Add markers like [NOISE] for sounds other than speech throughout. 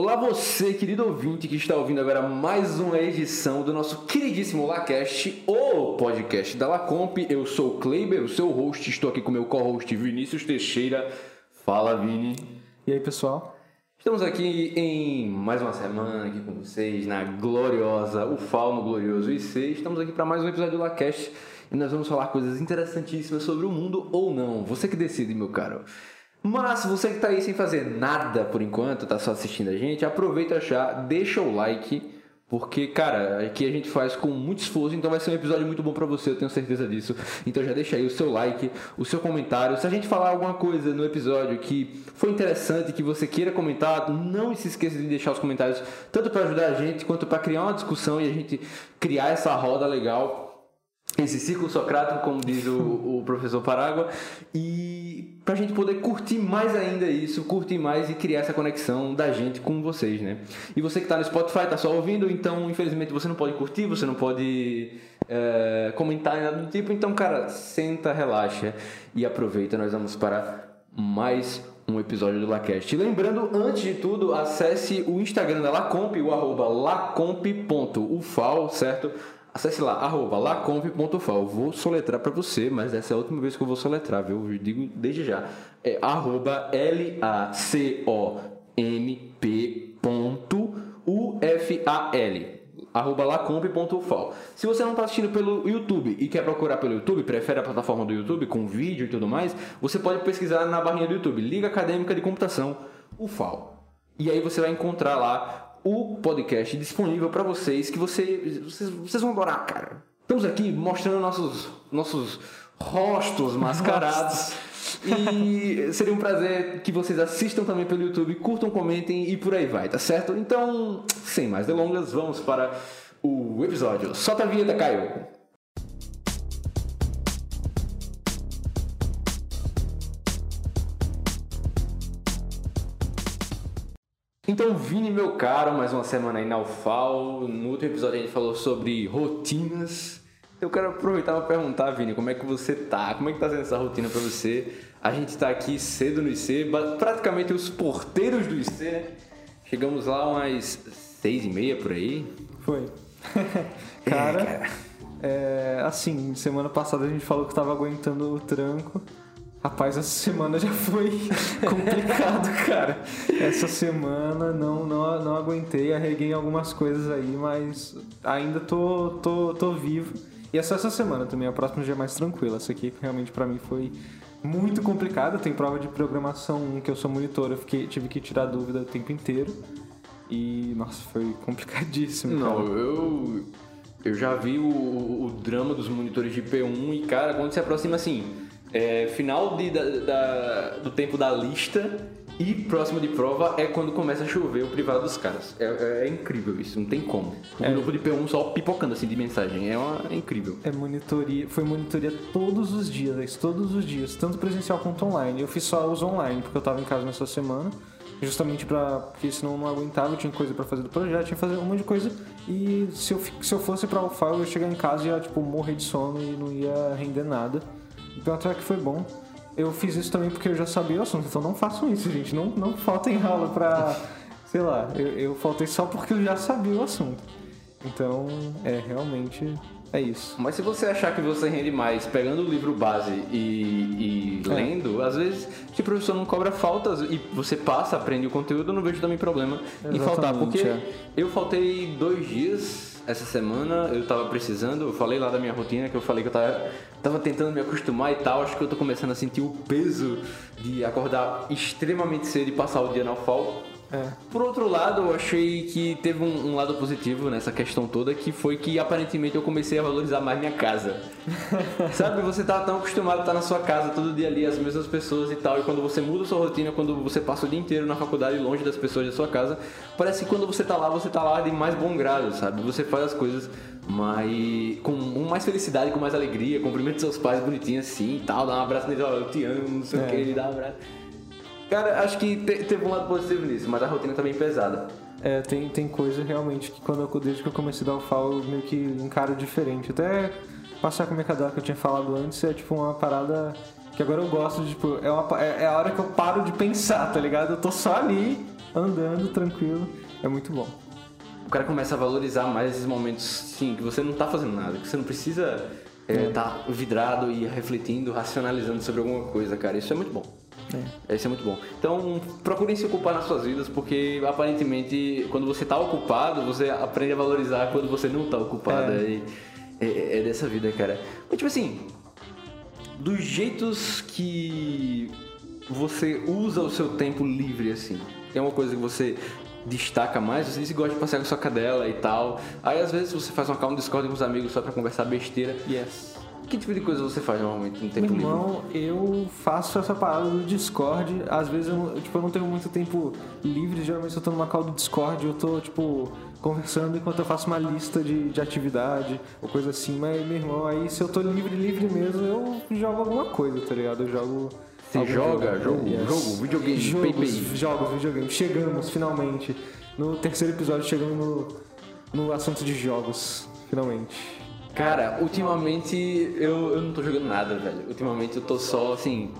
Olá você, querido ouvinte que está ouvindo agora mais uma edição do nosso queridíssimo Lacast, o podcast da Lacomp. Eu sou o Kleiber, o seu host, estou aqui com o meu co-host Vinícius Teixeira. Fala, Vini. E aí, pessoal? Estamos aqui em mais uma semana aqui com vocês na gloriosa, o Falmo Glorioso IC. Estamos aqui para mais um episódio do Lacast e nós vamos falar coisas interessantíssimas sobre o mundo ou não. Você que decide, meu caro. Mas você que tá aí sem fazer nada por enquanto, tá só assistindo a gente, aproveita já, deixa o like, porque, cara, aqui a gente faz com muito esforço, então vai ser um episódio muito bom para você, eu tenho certeza disso. Então já deixa aí o seu like, o seu comentário. Se a gente falar alguma coisa no episódio que foi interessante, que você queira comentar, não se esqueça de deixar os comentários, tanto para ajudar a gente quanto para criar uma discussão e a gente criar essa roda legal esse ciclo socrático, como diz o, o professor Parágua, e para a gente poder curtir mais ainda isso, curtir mais e criar essa conexão da gente com vocês, né? E você que está no Spotify, está só ouvindo, então infelizmente você não pode curtir, você não pode é, comentar nada do tipo, então cara, senta, relaxa e aproveita, nós vamos para mais um episódio do Lacast. Lembrando, antes de tudo, acesse o Instagram da Lacomp, o arroba lacomp.ufal, certo? Acesse lá, arroba lacomp.fal. Vou soletrar para você, mas essa é a última vez que eu vou soletrar, viu? Eu digo desde já. É arroba L-A-C-O-M-P.U-F-A-L arroba lacomp.ufal. Se você não está assistindo pelo YouTube e quer procurar pelo YouTube, prefere a plataforma do YouTube com vídeo e tudo mais, você pode pesquisar na barrinha do YouTube, Liga Acadêmica de Computação, UFAL. E aí você vai encontrar lá o podcast disponível para vocês que você, vocês, vocês vão adorar, cara. Estamos aqui mostrando nossos, nossos rostos mascarados. e seria um prazer que vocês assistam também pelo YouTube, curtam, comentem e por aí vai, tá certo? Então, sem mais delongas, vamos para o episódio. Solta a vinheta, Caio! Então, Vini, meu caro, mais uma semana aí na UFAL. No último episódio a gente falou sobre rotinas. Eu quero aproveitar para perguntar, Vini, como é que você tá? Como é que tá sendo essa rotina para você? A gente está aqui cedo no IC, praticamente os porteiros do IC, né? Chegamos lá umas seis e meia por aí. Foi. [LAUGHS] cara, é, cara. É, assim, semana passada a gente falou que estava aguentando o tranco. Rapaz, essa semana já foi [LAUGHS] complicado, cara. Essa semana não, não, não aguentei, arreguei algumas coisas aí, mas ainda tô, tô, tô vivo. E é só essa semana também, a próxima já é mais tranquila. Essa aqui realmente para mim foi muito complicada. Tem prova de programação que eu sou monitor, eu fiquei, tive que tirar dúvida o tempo inteiro. E, nossa, foi complicadíssimo. Não, cara. eu. Eu já vi o, o drama dos monitores de P1 e, cara, quando se aproxima assim é, final de, da, da, do tempo da lista e próximo de prova é quando começa a chover o privado dos caras. É, é incrível isso, não tem como. O é. grupo de P1 só pipocando assim de mensagem. É, uma, é incrível. É monitoria, foi monitoria todos os dias, todos os dias, tanto presencial quanto online. Eu fiz só os online, porque eu tava em casa nessa semana. Justamente pra. Porque senão eu não aguentava, eu tinha coisa para fazer do projeto, tinha que fazer um monte de coisa. E se eu, se eu fosse pra UFA, eu ia chegar em casa e ia, tipo, morrer de sono e não ia render nada. Então até que foi bom. Eu fiz isso também porque eu já sabia o assunto, então não façam isso, gente. Não, não faltem aula pra. Sei lá, eu, eu faltei só porque eu já sabia o assunto. Então, é, realmente é isso. Mas se você achar que você rende mais pegando o livro base e, e é. lendo, às vezes, se o professor não cobra faltas e você passa, aprende o conteúdo, eu não vejo também problema Exatamente, em faltar. Porque é. eu faltei dois dias essa semana eu tava precisando, eu falei lá da minha rotina, que eu falei que eu tava, tava tentando me acostumar e tal, acho que eu tô começando a sentir o peso de acordar extremamente cedo e passar o dia na FAO. É. Por outro lado, eu achei que teve um, um, lado positivo nessa questão toda, que foi que aparentemente eu comecei a valorizar mais minha casa. [LAUGHS] Sabe, você tá tão acostumado a estar na sua casa todo dia ali, as mesmas pessoas e tal, e quando você muda sua rotina, quando você passa o dia inteiro na faculdade longe das pessoas da sua casa, parece que quando você tá lá, você tá lá de mais bom grado, sabe? Você faz as coisas mais com mais felicidade, com mais alegria, cumprimenta seus pais bonitinho assim e tal, dá um abraço nele, ó, eu te amo, não sei é. o que, ele dá um abraço. Cara, acho que te, teve um lado positivo nisso, mas a rotina tá bem pesada. É, tem, tem coisa realmente que quando eu, desde que eu comecei a dar o FAO, eu meio que encaro diferente. Até passar com minha cadela que eu tinha falado antes é tipo uma parada que agora eu gosto de, tipo, é, uma, é, é, a hora que eu paro de pensar, tá ligado? Eu tô só ali andando tranquilo. É muito bom. O cara começa a valorizar mais esses momentos, sim, que você não tá fazendo nada, que você não precisa é, tá vidrado e refletindo, racionalizando sobre alguma coisa, cara. Isso é muito bom. É. Isso é muito bom. Então, procurem se ocupar nas suas vidas, porque aparentemente, quando você tá ocupado, você aprende a valorizar quando você não tá ocupado. É, é, é dessa vida, cara. Mas, tipo assim, dos jeitos que você usa o seu tempo livre, assim, tem uma coisa que você destaca mais, você diz que gosta de passear com sua cadela e tal. Aí às vezes você faz uma calma Discord com os amigos só pra conversar besteira. Yes. Que tipo de coisa você faz normalmente no tempo Meu irmão, livre? eu faço essa parada do Discord. Às vezes eu, tipo, eu não tenho muito tempo livre. Geralmente eu tô numa call do Discord, eu tô, tipo, conversando enquanto eu faço uma lista de, de atividade ou coisa assim. Mas, meu irmão, aí se eu tô livre, livre mesmo, eu jogo alguma coisa, tá ligado? Eu jogo. Você joga? Jogo? Jogo? Yes. Jogo? Videogame? Jogos, jogos, videogame. Chegamos, finalmente. No terceiro episódio, chegamos no, no assunto de jogos, finalmente. Cara, ultimamente eu, eu não tô jogando nada, velho. Ultimamente eu tô só assim.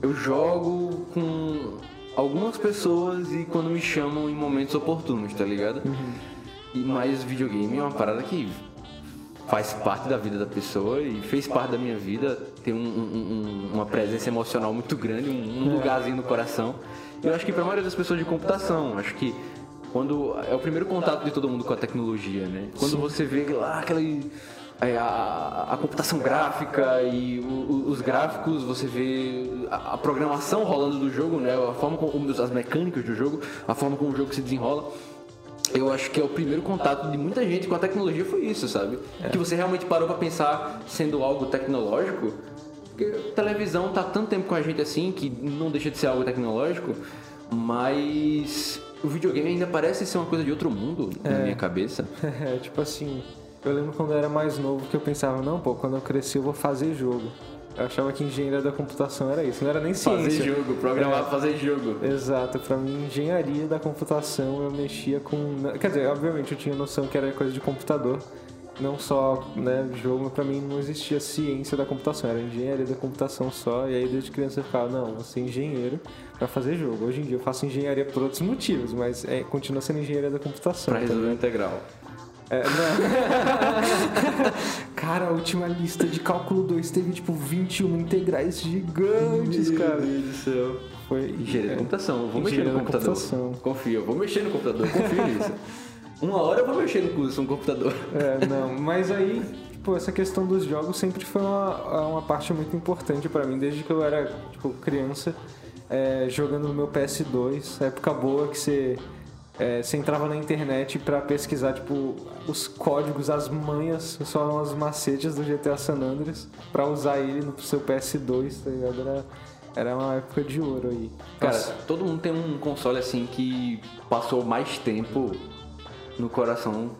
Eu jogo com algumas pessoas e quando me chamam em momentos oportunos, tá ligado? Uhum. E mais videogame é uma parada que faz parte da vida da pessoa e fez parte da minha vida. Tem um, um, uma presença emocional muito grande, um, lugarzinho no coração. Eu acho que pra maioria das pessoas de computação, acho que quando é o primeiro contato de todo mundo com a tecnologia, né? Quando Sim. você vê lá aquele a, a, computação gráfica e o, os gráficos, você vê a, a, programação rolando do jogo, né? A forma como as mecânicas do jogo, a forma como o jogo se desenrola. Eu acho que é o primeiro contato de muita gente com a tecnologia foi isso, sabe? É. Que você realmente parou para pensar sendo algo tecnológico. Porque a televisão tá tanto tempo com a gente assim que não deixa de ser algo tecnológico, mas o videogame ainda parece ser uma coisa de outro mundo é. na minha cabeça. [LAUGHS] É, tipo assim, eu lembro quando eu era mais novo que eu pensava, não, pô, quando eu crescer eu vou fazer jogo. Eu achava que engenharia da computação era isso, não era nem ciência. Fazer jogo, programar, é, fazer jogo. Exato, pra mim, engenharia da computação eu mexia com. Quer dizer, obviamente eu tinha noção que era coisa de computador, não só né, jogo, mas pra mim não existia ciência da computação, era engenharia da computação só. E aí desde criança eu ficava, não, vou ser engenheiro para fazer jogo. Hoje em dia eu faço engenharia por outros motivos, mas é, continua sendo engenharia da computação. Pra resolver integral. É, [LAUGHS] cara, a última lista de cálculo 2 teve tipo 21 integrais gigantes, Meu cara. Meu Deus do céu. Foi engenharia da computação. Eu vou mexer no computador. Computação. Confio, eu vou mexer no computador, confio [LAUGHS] nisso. Uma hora eu vou mexer no curso, um computador. É, não, mas aí, tipo, essa questão dos jogos sempre foi uma, uma parte muito importante para mim, desde que eu era, tipo, criança, é, jogando no meu PS2, época boa que você é, você entrava na internet para pesquisar, tipo, os códigos, as manhas, só as macetes do GTA San Andreas para usar ele no seu PS2, tá ligado? Era, era uma época de ouro aí. Cara, Nossa. todo mundo tem um console assim que passou mais tempo no coração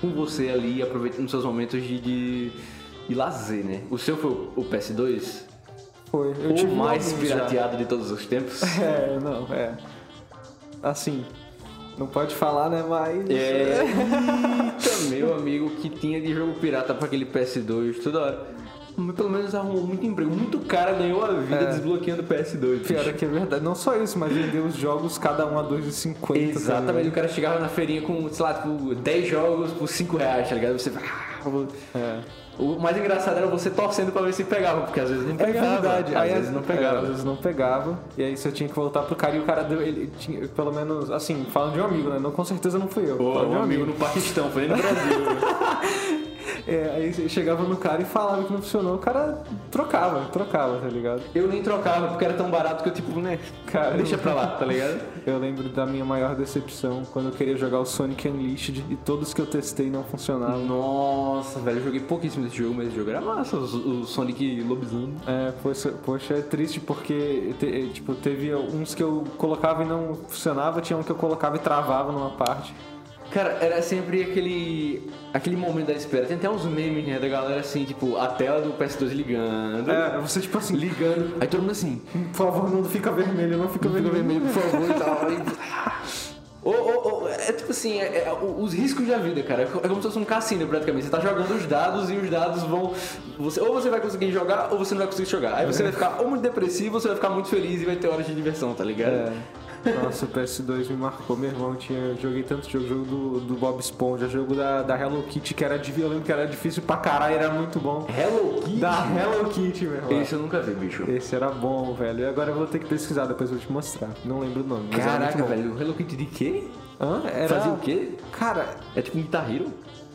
com você ali, aproveitando seus momentos de, de, de lazer, né? O seu foi o PS2? Foi. Eu o mais pirateado já. de todos os tempos? [LAUGHS] É, não, é. Assim, não pode falar, né? Mas. É. Eita, meu amigo que tinha de jogo pirata pra aquele PS2 toda hora. Mas pelo menos arrumou muito emprego. Muito cara ganhou a vida é. desbloqueando o PS2. Pior é que é verdade. Não só isso, mas vendeu os jogos cada um a 2,50. Exatamente. Também. O cara chegava na feirinha com, sei lá, tipo, 10 jogos por 5 reais, tá ligado? Você. É. O mais engraçado era você torcendo pra ver se pegava, porque às vezes não pegava. É verdade. Às aí, vezes não pegava. É, às vezes não pegava. E aí você tinha que voltar pro cara e o cara deu. Ele tinha, pelo menos, assim, falando de um amigo, né? Não, com certeza não fui eu. Pô, um, um amigo no Paquistão, foi no Brasil. [LAUGHS] É, aí chegava no cara e falava que não funcionou, o cara trocava, trocava, tá ligado? Eu nem trocava porque era tão barato que eu, tipo, né, cara, deixa pra lá, tá ligado? [LAUGHS] Eu lembro da minha maior decepção quando eu queria jogar o Sonic Unleashed e todos que eu testei não funcionavam. Nossa, velho, eu joguei pouquíssimo desse jogo, mas esse jogo era massa, o, o Sonic lobisomem. É, poxa, poxa, é triste porque, te, tipo, teve uns que eu colocava e não funcionava, tinha um que eu colocava e travava numa parte. Cara, era sempre aquele aquele momento da espera. Tem até uns memes, né, da galera assim, tipo, a tela do PS2 ligando. É, você tipo assim, ligando. Aí todo mundo assim, por favor, não fica vermelho, não fica, não vermelho. fica vermelho, por favor, e tal. Ou, ou, ou, é tipo assim, é, é, os riscos da vida, cara. É como se fosse um cassino praticamente. Você tá jogando os dados e os dados vão. Você, ou você vai conseguir jogar ou você não vai conseguir jogar. Aí você é. vai ficar ou muito depressivo ou você vai ficar muito feliz e vai ter horas de diversão, tá ligado? É. Nossa, o PS2 me marcou. Meu irmão tinha. Joguei tanto jogo, jogo do, do Bob Esponja, jogo da, da Hello Kitty, que era de violão, que era difícil pra caralho, era muito bom. Hello Kitty? Da Hello Kitty, meu irmão. Esse eu nunca vi, bicho. Esse era bom, velho. E agora eu vou ter que pesquisar, depois eu vou te mostrar. Não lembro o nome. Mas era Caraca, velho. Hello Kitty de quê? Hã? Era... Fazia o quê? Cara, É tipo um Guitar Hero?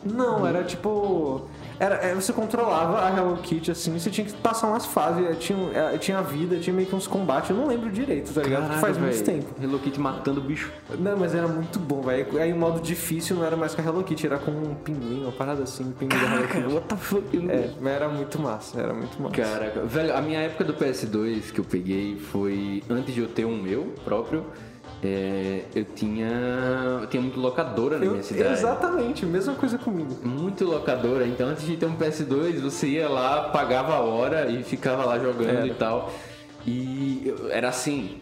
não, era tipo. Era, é, você controlava a Hello Kitty assim, você tinha que passar umas fases, é, tinha, é, tinha vida, tinha meio que uns combates, eu não lembro direito, tá ligado? Porque faz muito velho. tempo. Hello Kitty matando o bicho. Não, mas era muito bom, velho. Aí o modo difícil não era mais com a Hello Kitty, era com um pinguim, uma parada assim, um pinguim da Hello Caraca, Kitty. what the fuck? É, mas era muito massa, era muito massa. Caraca, velho, a minha época do PS2 que eu peguei foi antes de eu ter um meu próprio. É, eu tinha. Eu tinha muito locadora na Eu- minha cidade. exatamente, mesma coisa comigo. Muito locadora, então antes de ter um PS2, você ia lá, pagava a hora e ficava lá jogando Era. e tal. E eu- era assim,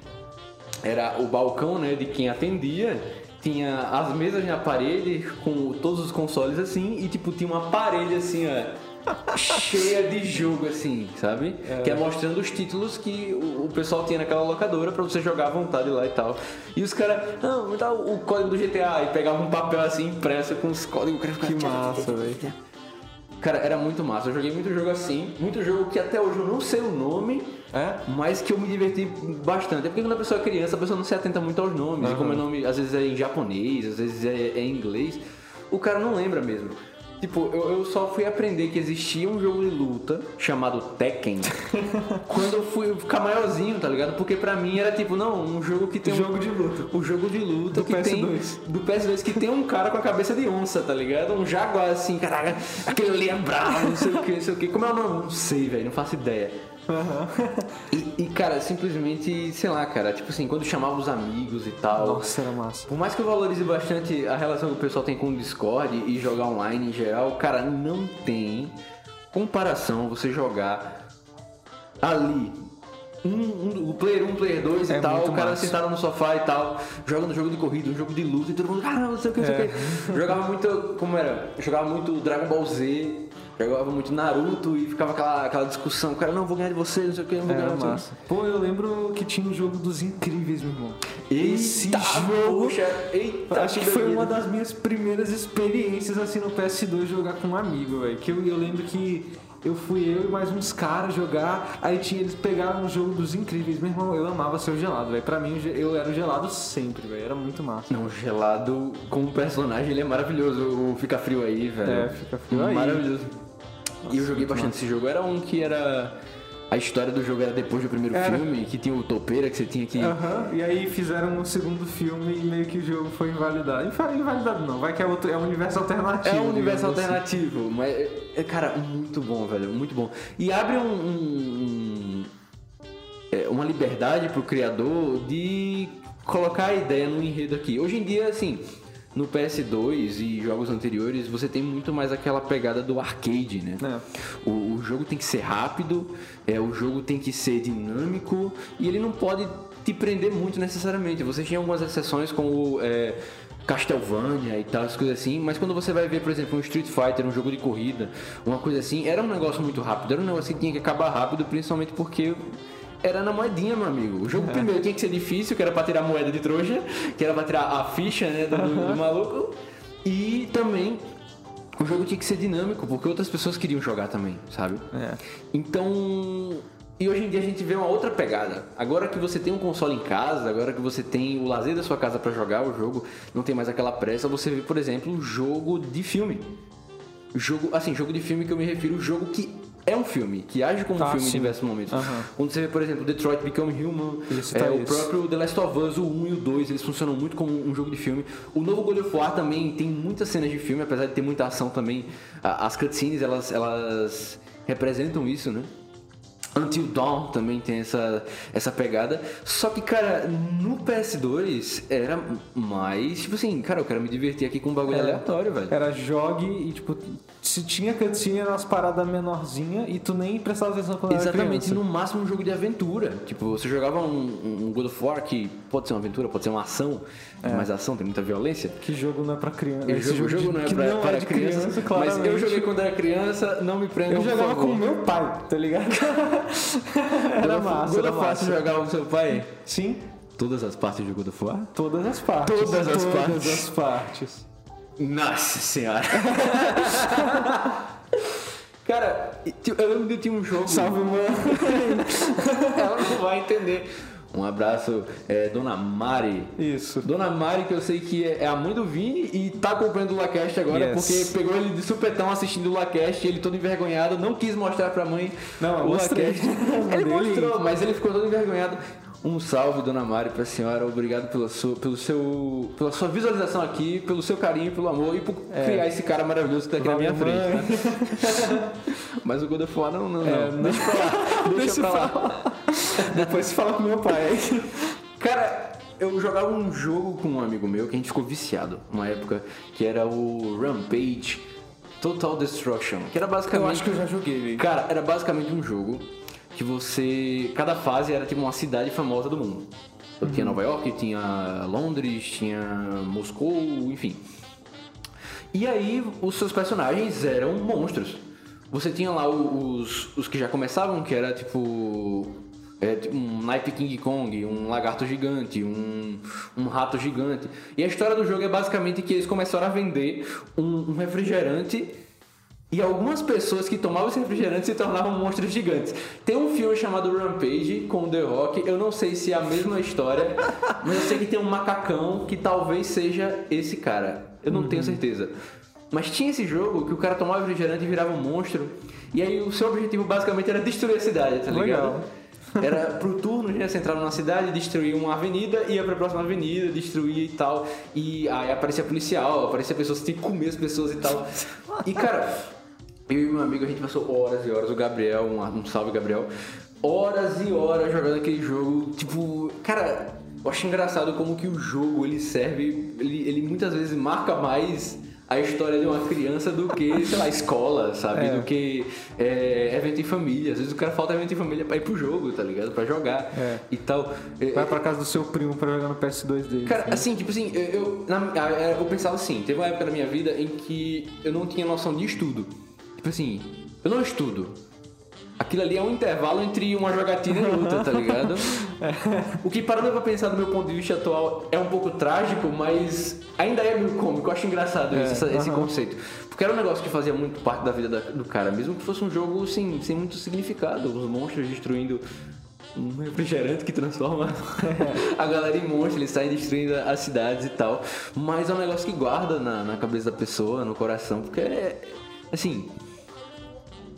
era o balcão, né, de quem atendia, tinha as mesas na parede com todos os consoles assim e tipo tinha uma parede assim, ó, cheia de jogo assim, sabe? Que é mostrando os títulos que o, o pessoal tinha naquela locadora pra você jogar à vontade lá e tal. E os caras, não, me dá o, código do GTA e pegava um papel assim impresso com os códigos, cara Que massa, velho. Cara, era muito massa. Eu joguei muito jogo assim, muito jogo que até hoje eu não sei o nome, É? mas que eu me diverti bastante. É porque quando a pessoa é criança, a pessoa não se atenta muito aos nomes. E como o nome às vezes é em japonês, às vezes é, é em inglês, o cara não lembra mesmo. Tipo, eu, eu só fui aprender que existia um jogo de luta chamado Tekken [LAUGHS] quando eu fui ficar maiorzinho, tá ligado? Porque pra mim era tipo, não, um jogo que tem um- Jogo de luta. o jogo de luta Do que tem PS2. do PS2 que tem um cara com a cabeça de onça, tá ligado? Um jaguar assim, caraca, aquele ali é bravo, não sei o que, não sei o que. Como é o nome? Não sei, velho, não faço ideia. [LAUGHS] E, e, cara, simplesmente, sei lá, cara, tipo assim, quando chamava os amigos e tal. Nossa, era massa. Por mais que eu valorize bastante a relação que o pessoal tem com o Discord e jogar online em geral, cara, não tem comparação você jogar ali. Um, um- o player 1, player 2 e É tal, muito o cara massa. sentado no sofá e tal, jogando jogo de corrida, um jogo de luta, e todo mundo, caramba, não sei o que, não sei o É. que. Jogava muito, como era? Jogava muito Dragon Ball Z, jogava muito Naruto e ficava aquela, aquela discussão, cara, não, vou ganhar de você, não sei o que, não vou ganhar Era de massa. Pô, eu lembro que tinha um jogo dos incríveis, meu irmão. Esse Eita, jogo. poxa, eita, Acho que foi uma das minhas primeiras experiências assim no PS2 jogar com um amigo, velho. Que eu, eu lembro que eu fui eu e mais uns caras jogar, aí tinha, eles pegaram um jogo dos incríveis. Meu irmão, eu amava ser o gelado, velho. Pra mim, eu era o gelado sempre, velho. Era muito massa. Não, gelado como personagem, ele é maravilhoso. O Fica Frio aí, velho. É, Fica Frio aí. Maravilhoso. E eu joguei bastante esse jogo. Era um que era. A história do jogo era depois do primeiro Era. filme, que tinha o topeira que você tinha que. Aham, e aí fizeram um segundo filme e meio que o jogo foi invalidado. Invalidado não, vai que é, outro, é um universo alternativo. É um universo assim. alternativo, mas, é, cara, muito bom, velho, muito bom. E abre um, um- um- é, uma liberdade pro criador de colocar a ideia no enredo aqui. Hoje em dia, assim, no PS2 e jogos anteriores, você tem muito mais aquela pegada do arcade, né? É. O, o jogo tem que ser rápido, é, o jogo tem que ser dinâmico e ele não pode te prender muito necessariamente. Você tinha algumas exceções como é, Castlevania e tal, as coisas assim, mas quando você vai ver, por exemplo, um Street Fighter, um jogo de corrida, uma coisa assim, era um negócio muito rápido, era um negócio que tinha que acabar rápido, principalmente porque era na moedinha, meu amigo. O jogo primeiro tinha que ser difícil, que era pra tirar a moeda de trouxa, que era pra tirar a ficha né, do, do- do maluco, e também o jogo tinha que ser dinâmico, porque outras pessoas queriam jogar também, sabe? É. Então. E hoje em dia a gente vê uma outra pegada. Agora que você tem um console em casa, agora que você tem o lazer da sua casa pra jogar o jogo, não tem mais aquela pressa, você vê, por exemplo, um jogo de filme. Jogo, assim, jogo de filme que eu me refiro, jogo que é um filme, que age como um Ah, filme em sim. diversos momentos. Aham. Quando você vê, por exemplo, Detroit Become Human, Isso, é, tá o isso. próprio The Last of Us, o 1 e o 2, eles funcionam muito como um jogo de filme. O novo God of War também tem muitas cenas de filme, apesar de ter muita ação também. As cutscenes, elas, elas representam isso, né? Until Dawn também tem essa, essa pegada. Só que, cara, no PS2 era mais, tipo assim, cara, eu quero me divertir aqui com um bagulho É. aleatório, velho. Era jogue e, tipo, se tinha cutscene era umas paradas menorzinha e tu nem prestava atenção quando Exatamente, era criança. no máximo um jogo de aventura. Tipo, você jogava um, um God of War que pode ser uma aventura, pode ser uma ação, tem mais ação, tem muita violência. Que jogo não é pra criança. O Esse jogo, jogo de- não é pra, não para é criança, criança, mas eu joguei quando era criança, não me prendam, Eu jogava com o meu pai, tá ligado? [LAUGHS] Era massa, era massa. jogava com seu pai? Sim. Todas as partes do God of War? Todas as partes. Todas as Todas partes. as partes. Nossa senhora! [LAUGHS] Cara, eu lembro que tinha um jogo. Salve, mano. [LAUGHS] Ela não vai entender. Um abraço, é, Dona Mari. Isso. Dona Mari, que eu sei que é é a mãe do Vini e tá acompanhando o Lacast agora, Yes. porque pegou ele de supetão assistindo o Lacast, ele todo envergonhado, não quis mostrar pra mãe Não, o. Lacast. [LAUGHS] Ele mostrou, mas ele ficou todo envergonhado. Um salve, Dona Mari, pra senhora. Obrigado pela sua, pelo seu, pela sua visualização aqui, pelo seu carinho, pelo amor e por criar esse cara maravilhoso que tá aqui na minha É. Valeu, frente. Tá? [LAUGHS] Mas o God of War não, não, não. É, não. Deixa pra lá. Deixa, pra lá. [LAUGHS] [LAUGHS] Depois fala com meu pai. Cara, eu jogava um jogo com um amigo meu que a gente ficou viciado. Uma época que era o Rampage Total Destruction. Que era basicamente. Eu acho que eu já joguei, velho. Cara, era basicamente um jogo que você. Cada fase era tipo uma cidade famosa do mundo. Então, Tinha Nova York, tinha Londres, tinha Moscou, enfim. E aí os seus personagens eram monstros. Você tinha lá os, os que já começavam, que era tipo. é, tipo um naipe King Kong, um lagarto gigante, um, um rato gigante. E a história do jogo é basicamente que eles começaram a vender um, um refrigerante e algumas pessoas que tomavam esse refrigerante se tornavam monstros gigantes. Tem um filme chamado Rampage com o The Rock. Eu não sei se é a mesma história, mas eu sei que tem um macacão que talvez seja esse cara. Eu não tenho certeza. Mas tinha esse jogo que o cara tomava refrigerante e virava um monstro. E aí o seu objetivo basicamente era destruir a cidade, tá ligado? Legal. Era pro turno, né? Você entrava numa cidade, destruía uma avenida, ia pra próxima avenida, destruía e tal. E aí aparecia policial, aparecia pessoas, você tinha que comer as pessoas e tal. E cara, eu e meu amigo, a gente passou horas e horas, o Gabriel, um, um salve Gabriel, horas e horas jogando aquele jogo. Tipo, cara, eu acho engraçado como que o jogo ele serve, ele, ele muitas vezes marca mais a história de uma criança do que, sei lá, escola, sabe? É. Do que é, evento em família. Às vezes o cara falta evento em família pra ir pro jogo, tá ligado? Pra jogar É. e tal. É, Vai pra casa do seu primo pra jogar no PS2 dele. Cara, assim, tipo assim, eu, eu, na- eu pensava assim, teve uma época da minha vida em que eu não tinha noção de estudo. Tipo assim, eu não estudo. Aquilo ali é um intervalo entre uma jogatina e outra, tá ligado? [LAUGHS] O que parando pra pensar do meu ponto de vista atual é um pouco trágico, mas ainda é meio cômico. Eu acho engraçado isso, essa- esse conceito. Porque era um negócio que fazia muito parte da vida da- do cara, mesmo que fosse um jogo sem, sem muito significado. Os monstros destruindo um refrigerante que transforma [LAUGHS] a galera em monstro, eles saem destruindo as cidades e tal. Mas é um negócio que guarda na, na cabeça da pessoa, no coração, porque é. Assim.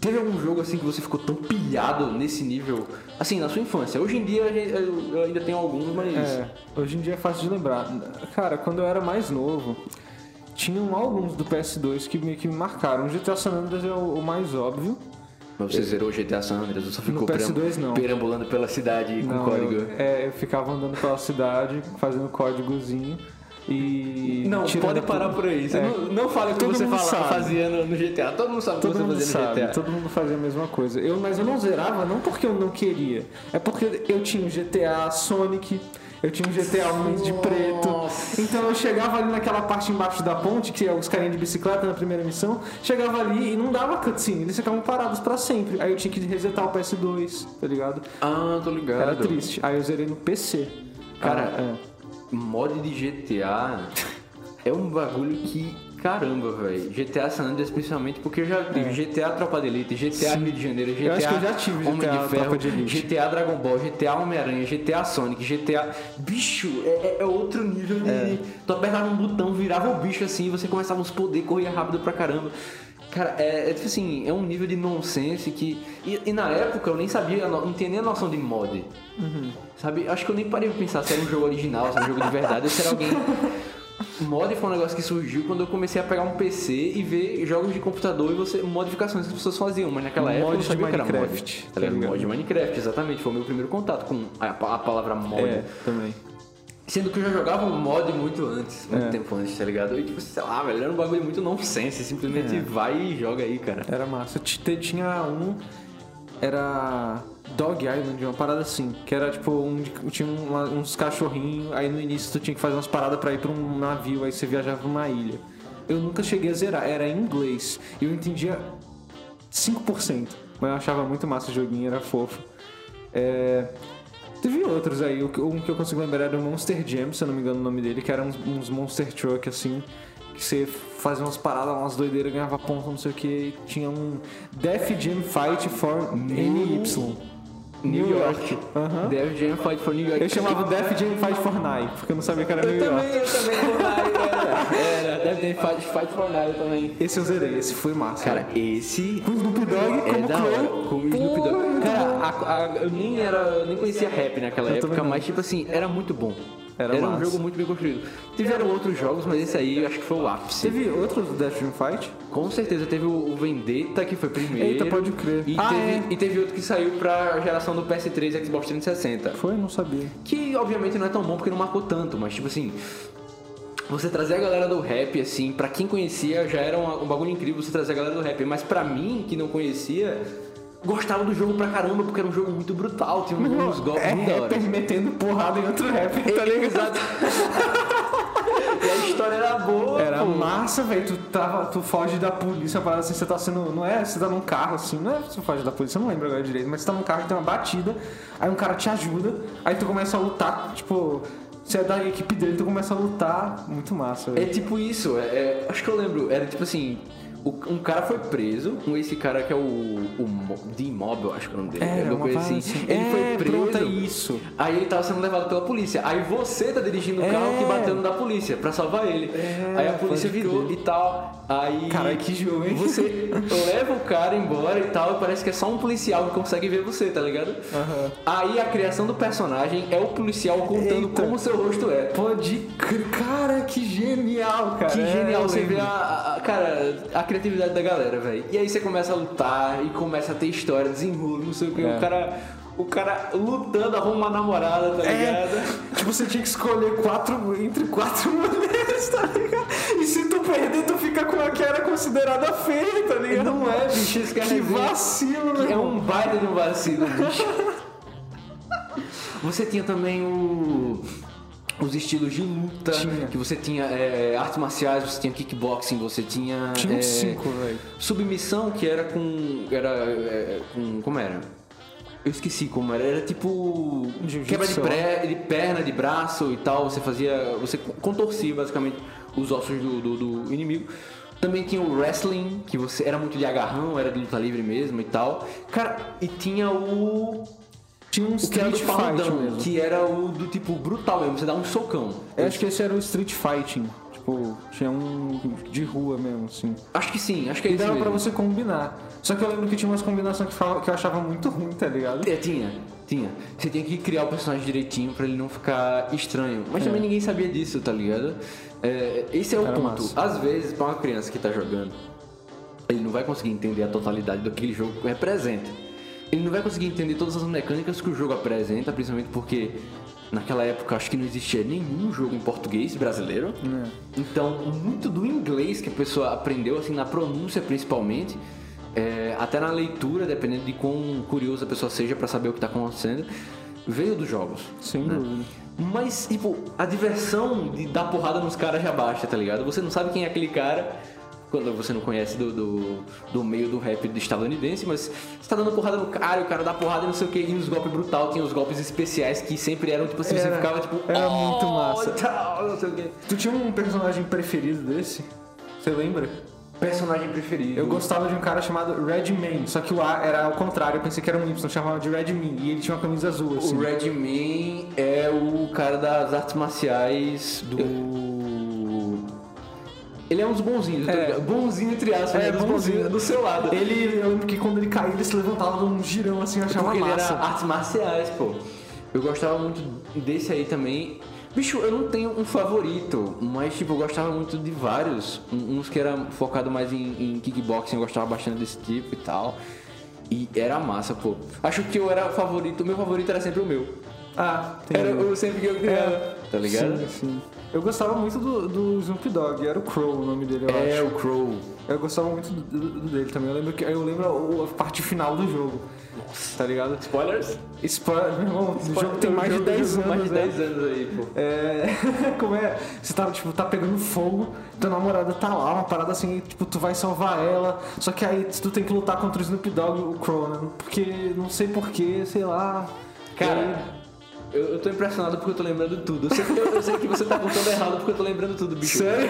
Teve algum jogo assim que você ficou tão pilhado nesse nível, assim, na sua infância? Hoje em dia eu, eu ainda tenho alguns, mas. É, hoje em dia é fácil de lembrar. Cara, quando eu era mais novo, tinham alguns do PS2 que meio que me marcaram. O GTA San Andreas é o, o mais óbvio. Mas você zerou o GTA San Andreas, você só ficou PS2 peram- não. perambulando pela cidade com Não, código. Eu, é, eu ficava andando pela cidade, fazendo códigozinho e. Não, pode parar por aí. É. não, não fale o que Todo você mundo fala, sabe. fazia no, no GTA. Todo mundo sabe o que Todo você fazia no sabe, GTA. todo mundo fazia a mesma coisa. Eu, mas eu não zerava não porque eu não queria. É porque eu tinha o GTA Sonic, eu tinha o GTA Homens de Preto. Nossa. Então eu chegava ali naquela parte embaixo da ponte, que é os carinhas de bicicleta na primeira missão, chegava ali e não dava cutscene, eles ficavam parados pra sempre. Aí eu tinha que resetar o PS2, tá ligado? Ah, tô ligado. Era triste. Aí eu zerei no PC. Cara, Ah, mod de GTA é um bagulho que. Caramba, velho. GTA San Andreas, principalmente porque eu já tive GTA Tropa de Elite, GTA Rio de Janeiro, GTA É. Eu acho que eu já tive Homem GTA de Ferro, de Elite. GTA Dragon Ball, GTA Homem-Aranha, GTA Sonic, GTA. Bicho, é, é- é outro nível de. É. Tu apertava um botão, virava o bicho assim, você começava os poderes, corria rápido pra caramba. Cara, é, é tipo assim, é um nível de nonsense que. E, e na época eu nem sabia, não tinha nem a noção de mod. Uhum. Sabe? Acho que eu nem parei pra pensar se era um jogo original, se era um jogo de verdade, ou se era alguém. [LAUGHS] Mod foi um negócio que surgiu quando eu comecei a pegar um PC e ver jogos de computador e você modificações que as pessoas faziam, mas naquela época eu Mod não de sabia o que era mod. Minecraft, Tá ligado? mod de Minecraft, exatamente. Foi o meu primeiro contato com a, a palavra mod. É, também. Sendo que eu já jogava um mod muito antes, muito É. tempo antes, tá ligado? E tipo, sei lá, velho, era um bagulho muito nonsense, simplesmente É. vai e joga aí, cara. Era massa. Tinha um. Era. Dog Island, uma parada assim. Que era tipo, um, tinha uma- uns cachorrinhos. Aí no início tu tinha que fazer umas paradas pra ir pra um navio. Aí você viajava pra uma ilha. Eu nunca cheguei a zerar, era em inglês. E eu entendia 5%. Mas eu achava muito massa o joguinho, era fofo. É, Teve outros aí, um que eu consigo lembrar era o Monster Jam, se eu não me engano o nome dele, que eram uns, Monster Truck assim, que você fazia umas paradas, umas doideiras, ganhava ponto, não sei o que, tinha um Death Jam Fight for NY. New York. Aham. Dev Jam Fight for New York. Eu chamava Death Jam Fight for Night, porque eu não sabia que era Eu New York. também, eu também, [LAUGHS] era. Era, Dev Jam Fight, Fight for New York também. Esse eu zerei, esse foi massa. Cara, esse com o Snoop Dogg é como da hora. Crow. Com o Snoop Dogg. Cara, a- a- eu nem era, eu nem conhecia rap naquela Eu época, também mas tipo assim, era muito bom. Era um massa. jogo muito bem construído. Tiveram outros jogos, mas esse aí eu acho que foi o ápice. Teve outro do Death Jam Fight? Com certeza teve o Vendetta, que foi primeiro. Eita, pode crer. E, Ah, teve, é. e teve outro que saiu pra geração do PS3 e Xbox 360. Foi? Não sabia. Que obviamente não é tão bom porque não marcou tanto, mas tipo assim. Você trazer a galera do rap, assim, pra quem conhecia já era um, um bagulho incrível você trazer a galera do rap. Mas pra mim, que não conhecia, gostava do jogo pra caramba, porque era um jogo muito brutal, tinha uns golpes É muito da hora. metendo porrada em outro rapper, tá ligado? Exato. [LAUGHS] e a história era boa. Era pô. massa, velho. Tu, tava, tu foge da polícia, parada assim, você tá sendo. Não é? Você tá num carro assim, não é você foge da polícia, eu não lembro agora direito, mas você tá num carro que tem uma batida, aí um cara te ajuda, aí tu começa a lutar, tipo. Você é da equipe dele, tu começa a lutar. Muito massa, É velho. tipo isso, é, é- acho que eu lembro, era tipo assim, o- um cara foi preso, com esse cara que é o, o D-Mob, eu acho que é o nome dele, É, alguma uma coisa assim. assim. Ele É, foi preso, pronto, é isso. aí ele tava sendo levado pela polícia, aí você tá dirigindo o É. carro que bateu no da polícia, pra salvar ele. É, aí a polícia virou crer. e tal, aí... Caralho, que jogo, hein? Você [LAUGHS] leva o cara embora e tal, e parece que é só um policial que consegue ver você, tá ligado? Aham. Aí a criação do personagem é o policial contando Eita. como o seu rosto é. Pode. Cara, que genial, cara. Que É, genial eu você ver a, a- cara, a criatividade da galera, velho. E aí você começa a lutar e começa a ter história, desenrolo, não sei o que. É. O cara. O cara lutando, arruma uma namorada, tá É, ligado? tipo, você tinha que escolher quatro, entre quatro [LAUGHS] mulheres, tá ligado? E se tu perder, tu fica com a que era considerada feia, tá ligado? Não é, bicho, que é Que resenha. vacilo, né? É um baita de um vacilo, bicho. [LAUGHS] Você tinha também o. Os estilos de luta, Tinha. que você tinha é, artes marciais, você tinha kickboxing, você tinha. Tinha é, cinco, velho. Submissão, que era com. Era. é, com. Como era? Eu esqueci como era. Era tipo. Quebra de, pré, de perna, de braço e tal. Você fazia. Você contorcia basicamente os ossos do, do, do inimigo. Também tinha o wrestling, que você era muito de agarrão, era de luta livre mesmo e tal. Cara, e tinha o. Tinha um O que era do street fight parrudão, mesmo. que era o do tipo brutal mesmo, você dá um socão. Eu acho que esse era o street fighting. Tipo, tinha um de rua mesmo, assim. Acho que sim, acho que é E isso dava mesmo. pra você combinar. Só que eu lembro que tinha umas combinações que, fala- que eu achava muito ruim, tá ligado? É, tinha, tinha. Você tinha que criar o personagem direitinho pra ele não ficar estranho. Mas também ninguém sabia disso, tá ligado? É, esse é o Era ponto. massa. Às vezes, pra uma criança que tá jogando, ele não vai conseguir entender a totalidade do que aquele jogo representa. Ele não vai conseguir entender todas as mecânicas que o jogo apresenta, principalmente porque naquela época acho que não existia nenhum jogo em português brasileiro. É. Então, muito do inglês que a pessoa aprendeu, assim, na pronúncia principalmente, é, até na leitura, dependendo de quão curiosa a pessoa seja pra saber o que tá acontecendo, veio dos jogos. Sem né? dúvida. Mas, tipo, a diversão de dar porrada nos caras já baixa, tá ligado? Você não sabe quem é aquele cara quando você não conhece do, do, do meio do rap estadunidense, mas você tá dando porrada no cara, e o cara dá porrada e não sei o que, e os golpes brutal, tinha os golpes especiais que sempre eram, tipo assim, você Era- ficava tipo. era "Oh", muito massa. tal, não sei o que. Tu tinha um personagem preferido desse? Você lembra? Personagem preferido. Eu gostava de um cara chamado Red Man, só que o A era ao contrário, eu pensei que era um Y, chamava de Red Man, e ele tinha uma camisa azul, assim. O Red Man é o cara das artes marciais do. Ele é um dos bonzinhos, tá É. bonzinho entre aspas, É, né? bonzinho. bonzinhos do seu lado. Ele, eu lembro que quando ele caía, ele se levantava num girão assim, achava Porque ele massa. era artes marciais, pô. Eu gostava muito desse aí também. Bicho, eu não tenho um favorito, mas tipo, eu gostava muito de vários. Um- Uns que era focado mais em, em kickboxing, eu gostava bastante desse tipo e tal. E era massa, pô. Acho que eu era favorito, o meu favorito era sempre o meu. Ah, tem. Era o sempre que eu ganhava, tá ligado? Sim, sim. Eu gostava muito do, do Snoop Dogg, era o Crow o nome dele, eu É, acho. o Crow. Eu gostava muito do, do- dele também. Eu lembro que eu lembro a, a parte final do jogo. Tá ligado? Spoilers? Spoiler, meu irmão, o jogo tem mais de 10 anos. Mais de né? 10 anos aí, pô. É. [LAUGHS] Como é? Você tá, tipo, tá pegando fogo, tua namorada tá lá, uma parada assim, tipo, tu vai salvar ela. Só que aí tu tem que lutar contra o Snoop Dogg e o Crow, né? Porque não sei porquê, sei lá. Cara, Eu, eu tô impressionado porque eu tô lembrando tudo. Eu sei, que- eu, eu sei que você tá contando errado porque eu tô lembrando tudo, bicho. Sério?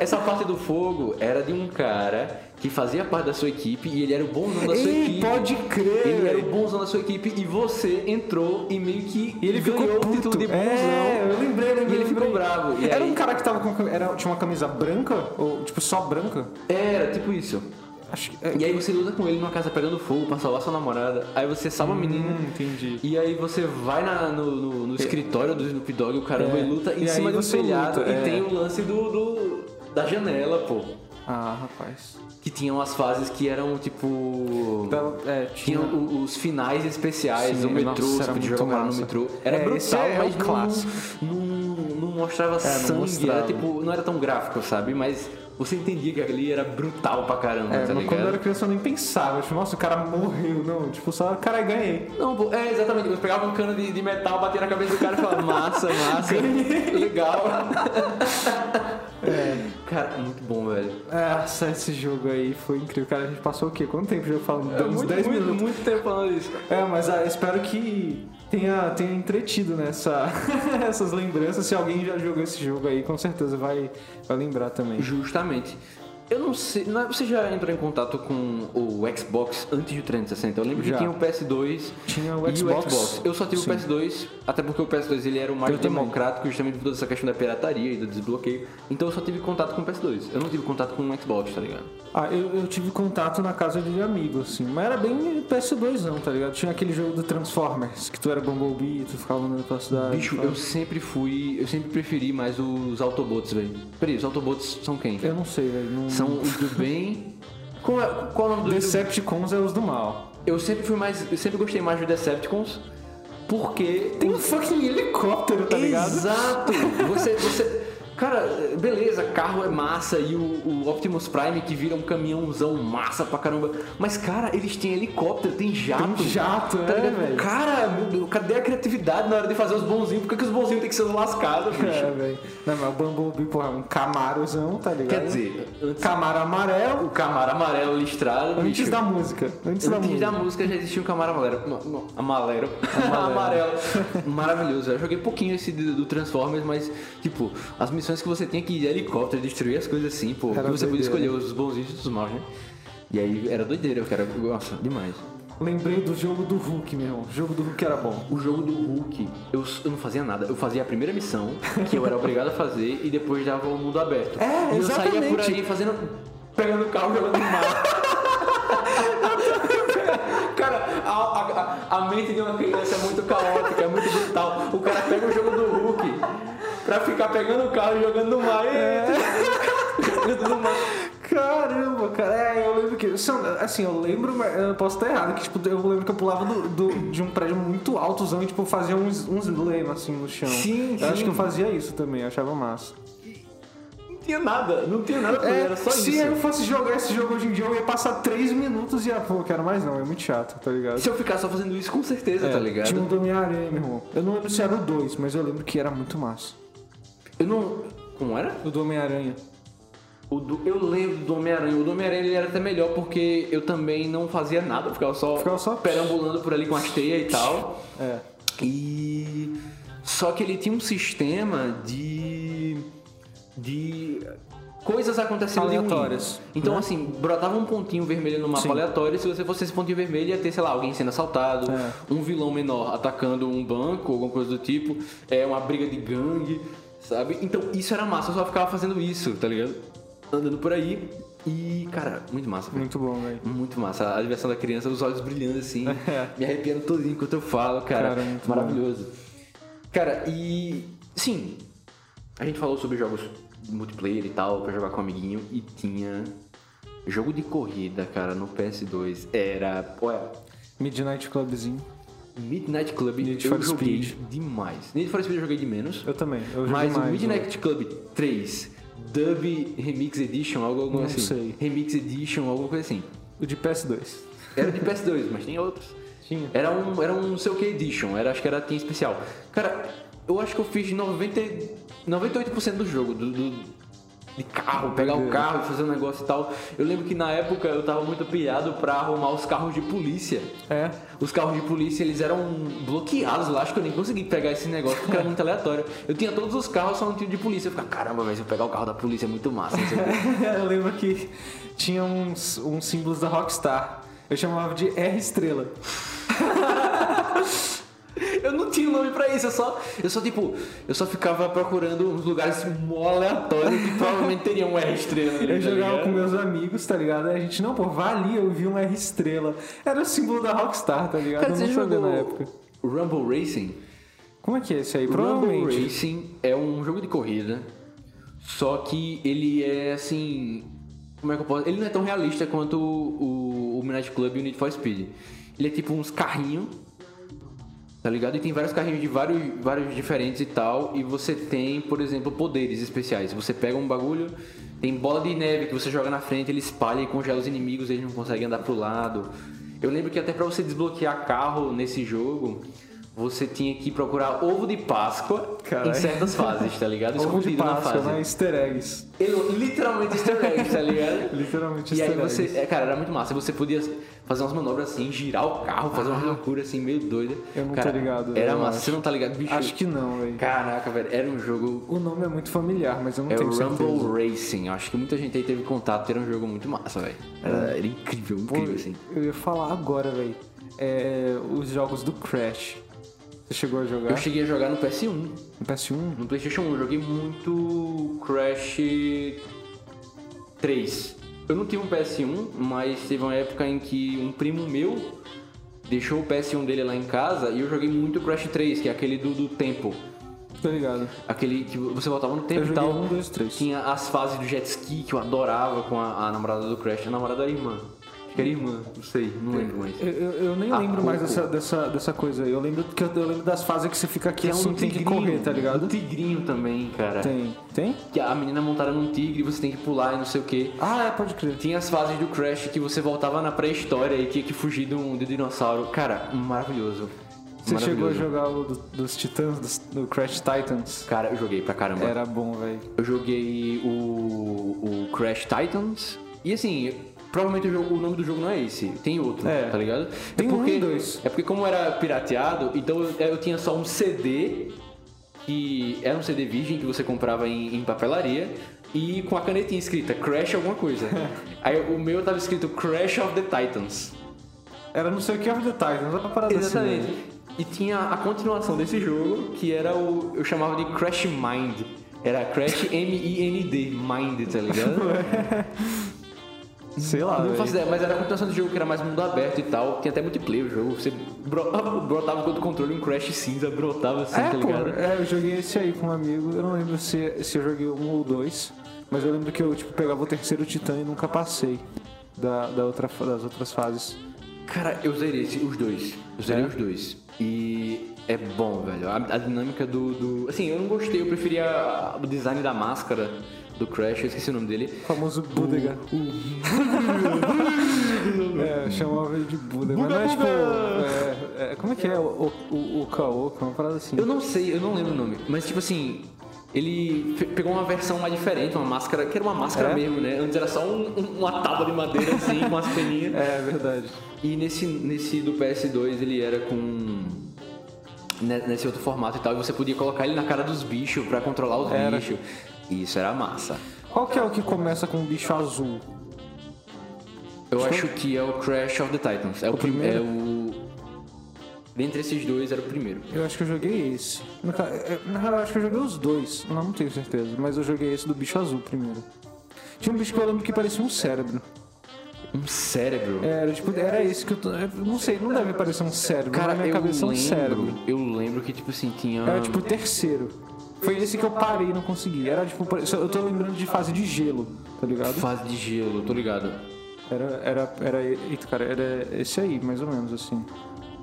Essa parte do fogo era de um cara que fazia parte da sua equipe e ele era o bonzão da sua Ei, equipe. pode crer, Ele era o bonzão da sua equipe e você entrou e meio que E ele ficou ganhou puto. o título de bonzão. É, eu lembrei, lembrei. E ele ficou bravo. E Era aí- um cara que tava com. Era, tinha uma camisa branca? Ou, tipo, só branca? Era, tipo isso. Acho que. é- E aí você luta com ele numa casa pegando fogo pra salvar sua namorada. Aí você salva a menina. Hum, entendi. E aí você vai na- no, no- no escritório do Snoop Dogg, o caramba, É. e luta em E cima aí de um telhado. luta, e é. tem o lance do, do- da janela, pô. Ah, rapaz. Que tinham as fases que eram tipo. Então, É, Tinha tinha. o- os finais especiais, Sim, o metrô, nossa, você podia muito jogar no metrô. Era É, brutal, é mas o não, clássico. não, não mostrava não sangue, mostrava. era tipo, não era tão gráfico, sabe? Mas você entendia que ali era brutal pra caramba, É, tá mas quando eu era criança eu nem pensava. Tipo, nossa, o cara morreu. Não, tipo, só, cara, ganhei. Não, pô, é exatamente. Você pegava um cano de, de metal, batia na cabeça do cara e falava, massa, massa, [LAUGHS] legal. [LAUGHS] Cara, muito bom, velho. Nossa, esse jogo aí foi incrível. Cara, a gente passou o quê? Quanto tempo já falando? É muito, 10 muito, minutos. muito tempo falando isso. É, mas ah, espero que tenha, tenha entretido nessa, [LAUGHS] essas lembranças. Se alguém já jogou esse jogo aí, com certeza vai, vai lembrar também. Justamente. Eu não sei, não é- você já entrou em contato com o Xbox antes do 360? Eu lembro Já. que tinha o PS2 Tinha o e Xbox. o Xbox. Eu só tive Sim. o PS2, até porque o PS2 ele era o mais Eu também. democrático justamente por toda essa questão da pirataria e do desbloqueio. Então eu só tive contato com o PS2. Eu não tive contato com o Xbox, tá ligado? Ah, eu, eu tive contato na casa de amigos, assim. Mas era bem PS2 não, tá ligado? Tinha aquele jogo do Transformers, que tu era Bumblebee, tu ficava andando pela cidade. Bicho, e eu sempre fui, eu sempre preferi mais os Autobots, velho. Peraí, os Autobots são quem? Eu não sei, velho. Não... São os do bem. Qual, é, qual é o nome do, do Decepticons é os do mal. Eu sempre fui mais. Eu sempre gostei mais dos Decepticons. Porque. Tem um fucking helicóptero, tá ligado? Exato! Você. você cara, beleza, carro é massa e o, o Optimus Prime que vira um caminhãozão massa pra caramba. Mas, cara, eles têm helicóptero, tem jato. Tem jato, tá é, velho. Cara, meu Deus, cadê a criatividade na hora de fazer os bonzinhos? Por que, que os bonzinhos têm que ser os lascados, bicho? É, velho. Não, mas o Bumblebee, porra, é um Camarozão, tá ligado? Quer dizer, antes, Camaro amarelo, o Camaro amarelo listrado. antes bicho. da música. Antes, da Antes música. da música já existia um Camaro amarelo. Não, amarelo. [LAUGHS] amarelo. Maravilhoso. Eu joguei pouquinho esse do Transformers, mas, tipo, as missões que você tinha que ir de helicóptero, destruir as coisas assim, pô. Era que você podia escolher os bonzinhos e os maus, né? E aí era doideira, cara. Nossa, demais. Lembrei do jogo do Hulk, meu irmão. O jogo do Hulk era bom. O jogo do Hulk, eu, eu não fazia nada. Eu fazia a primeira missão, que eu era obrigado a fazer, e depois dava o mundo aberto. É, e eu saía por exatamente. aí fazendo. pegando o carro jogando no mar. [LAUGHS] Cara, a, a- a- mente de uma criança é muito caótica, é muito brutal. O cara pega o jogo pra ficar pegando o carro e jogando no mar. É. [LAUGHS] Jogando no mar. Caramba, cara. É, eu lembro que. são- Assim, eu lembro, mas eu posso estar errado, que tipo, eu lembro que eu pulava do, do- de um prédio muito altozão e tipo, fazia uns, uns lemas assim no chão. Sim, Eu acho que eu fazia isso também, eu achava massa. Não tinha nada, não tinha nada pra fazer, era só É, se isso. eu fosse jogar esse jogo hoje em dia, eu ia passar 3 minutos e ia, pô, quero mais não, é muito chato, tá ligado? Se eu ficar só fazendo isso, com certeza, É, tá ligado? Tinha um Homem-Aranha, meu irmão. Eu não lembro se era o 2, mas eu lembro que era muito massa. Eu não. Como era? O do Homem-Aranha. Do- eu lembro do Homem-Aranha. O do Homem-Aranha ele era até melhor porque eu também não fazia nada, eu ficava só, Ficava só- perambulando por ali com as teias e tal. É. E. Só que ele tinha um sistema de. de. coisas acontecendo. Aleatórias, Então, né? assim, brotava um pontinho vermelho no mapa Sim. aleatório. E se você fosse esse pontinho vermelho, ia ter, sei lá, alguém sendo assaltado, É. um vilão menor atacando um banco, alguma coisa do tipo, é uma briga de gangue, sabe? Então, isso era massa. Eu só ficava fazendo isso, tá ligado? Andando por aí. E, cara, muito massa, velho. Muito bom, velho. Muito massa. A diversão da criança, os olhos brilhando assim, [LAUGHS] É. me arrepiando todinho enquanto eu falo, cara. Cara, maravilhoso. Cara, e. Sim, a gente falou sobre jogos multiplayer e tal, pra jogar com um amiguinho, e tinha. Jogo de corrida, cara, no PS2 era. Ué, Midnight Clubzinho. Midnight Club Need eu joguei Speed. demais. Need for Speed eu joguei de menos. Eu também. Eu Mas o Midnight Club 3 Dub Remix Edition, algo, Não assim. sei. Remix Edition, alguma coisa assim. O de PS2. Era de PS2, mas tem outros. Tinha. Era um, era um sei o que Edition, era, acho que era tinha especial. Cara, eu acho que eu fiz 90, 98% do jogo, do, do, de carro, pegar o carro e fazer um negócio e tal. Eu lembro que na época eu tava muito pilhado pra arrumar os carros de polícia. É. Os carros de polícia, eles eram bloqueados lá, acho que eu nem consegui pegar esse negócio porque era muito aleatório. Eu tinha todos os carros, só não tinha de polícia. Eu ficava, caramba, mas se eu pegar o carro da polícia é muito massa. [LAUGHS] eu lembro que tinha uns, uns símbolos da Rockstar. Eu chamava de R estrela. [LAUGHS] Eu não tinha nome pra isso, eu só, eu só tipo, eu só ficava procurando uns lugares mó aleatórios que provavelmente teriam um R estrela. ali, Eu tá jogava ligado? com meus amigos, tá ligado? Aí a gente, não, pô, vá ali, eu vi um R estrela. Era o símbolo da Rockstar, tá ligado? Cara, eu você não sabia na época. Rumble Racing? Como é que é esse aí? Rumble Provavelmente. Racing é um jogo de corrida, só que ele é assim. Como é que eu posso. Ele não é tão realista quanto o, o Midnight Club e o Need for Speed. Ele é tipo uns carrinhos, tá ligado? E tem vários carrinhos de vários, vários diferentes e tal. E você tem, por exemplo, poderes especiais. Você pega um bagulho, tem bola de neve que você joga na frente, ele espalha e congela os inimigos, eles não conseguem andar pro lado. Eu lembro que até pra você desbloquear carro nesse jogo. Você tinha que procurar ovo de Páscoa Caralho. em certas fases, tá ligado? Ovo de Escondido na Páscoa, fase. né? Easter eggs. Ele, literalmente easter eggs, tá ligado? [LAUGHS] Literalmente E aí easter você, eggs. é, cara, era muito massa. Você podia fazer umas manobras assim, girar o carro, fazer uma loucura assim, meio doida. Eu não tô cara, ligado, Era massa. acho. Você não tá ligado, bicho? Acho que não, velho. Caraca, velho, era um jogo. O nome é muito familiar, mas eu não É tenho o certeza. Rumble Racing. Eu acho que muita gente aí teve contato. Era um jogo muito massa, velho. Era, era incrível, Pô, incrível, assim. Eu ia falar agora, velho. É, os jogos do Crash. Você chegou a jogar? Eu cheguei a jogar no PS1. No PS1? No PlayStation 1 eu joguei muito Crash 3. Eu não tive um PS1, mas teve uma época em que um primo meu deixou o PS1 dele lá em casa e eu joguei muito Crash 3, que é aquele do, do tempo. Tô ligado. Aquele que você voltava no tempo Eu e tal. um, dois, três. Tinha as fases do jet ski que eu adorava com a, a namorada do Crash. A namorada era irmã. Que era irmã, não sei, não lembro mais. Eu, eu- eu nem Ah, lembro mais dessa, dessa, dessa coisa. Eu lembro que eu, eu lembro das fases que você fica aqui assim, tem que correr, tá ligado? Um tigrinho também, cara. Tem. Tem? Que a menina montada num tigre e você tem que pular e não sei o que. Ah, é, pode crer. Tinha as fases do Crash que você voltava na pré-história e tinha que fugir de um, de um dinossauro. Cara, maravilhoso. Você chegou a jogar o do- dos Titãs, dos- do Crash Titans? Cara, eu joguei pra caramba. Era bom, velho. Eu joguei o, o Crash Titans. E assim, provavelmente o, jogo- o nome do jogo não é esse. Tem outro, É. tá ligado? Tem é um porque, e dois. É porque como era pirateado, então eu, eu tinha só um CD que era um CD virgem que você comprava em, em papelaria e com a canetinha escrita Crash alguma coisa. [LAUGHS] Aí o meu tava escrito Crash of the Titans. Era não sei o que of the Titans, era uma parada Exatamente. assim. né? E tinha a continuação desse jogo, que era o. Eu chamava de Crash Mind. Era Crash M-I-N-D, Mind, tá ligado? [LAUGHS] Sei lá, Não faço ideia, mas era a continuação do jogo que era mais mundo aberto e tal. Tinha até multiplayer o jogo. Você bro- [LAUGHS] brotava com o controle um Crash cinza, brotava assim, É, tá pô, ligado? é, eu joguei esse aí com um amigo. Eu não lembro se, se eu joguei um ou dois, mas eu lembro que eu tipo, pegava o terceiro titã e nunca passei da, da outra, das outras fases. Cara, eu zerei os dois. Eu zerei É? os dois. E é bom, velho. A, a dinâmica do, do- Assim, eu não gostei, eu preferia o design da máscara do Crash, eu esqueci o nome dele. O famoso Budega. é, chamava ele de Budega. Mas não é tipo. é, é, como é que é? O, o, o Kaoka, uma parada assim. Eu não sei, eu não lembro o nome, mas tipo assim, ele pegou uma versão mais diferente, uma máscara, que era uma máscara É? mesmo, né? Antes era só um- um- uma tábua de madeira assim, com umas peninhas. [LAUGHS] É verdade. E nesse, nesse do PS2 ele era com. ne- Nesse outro formato e tal, e você podia colocar ele na cara dos bichos pra controlar os Era. bichos. E isso era massa. Qual que é o que começa com um bicho azul? Eu acho que é o Crash of the Titans. É o, prim- primeiro? É o. Dentre esses dois era o primeiro. Eu acho que eu joguei esse. É, Na real, eu acho que eu joguei os dois. Não, não tenho certeza. Mas eu joguei esse do bicho azul primeiro. Tinha um bicho que eu lembro que parecia um cérebro. Um cérebro. Era, tipo, era esse que eu tô. eu Não sei, não deve parecer um cérebro. Cara, na minha cabeça é um cérebro. eu lembro que, tipo assim, tinha... Era tipo o terceiro. Foi esse que eu parei e não consegui. Era tipo, eu tô lembrando de fase de gelo, tá ligado? Fase de gelo, tô ligado. Era, era, era, eita, cara, era esse aí, mais ou menos assim.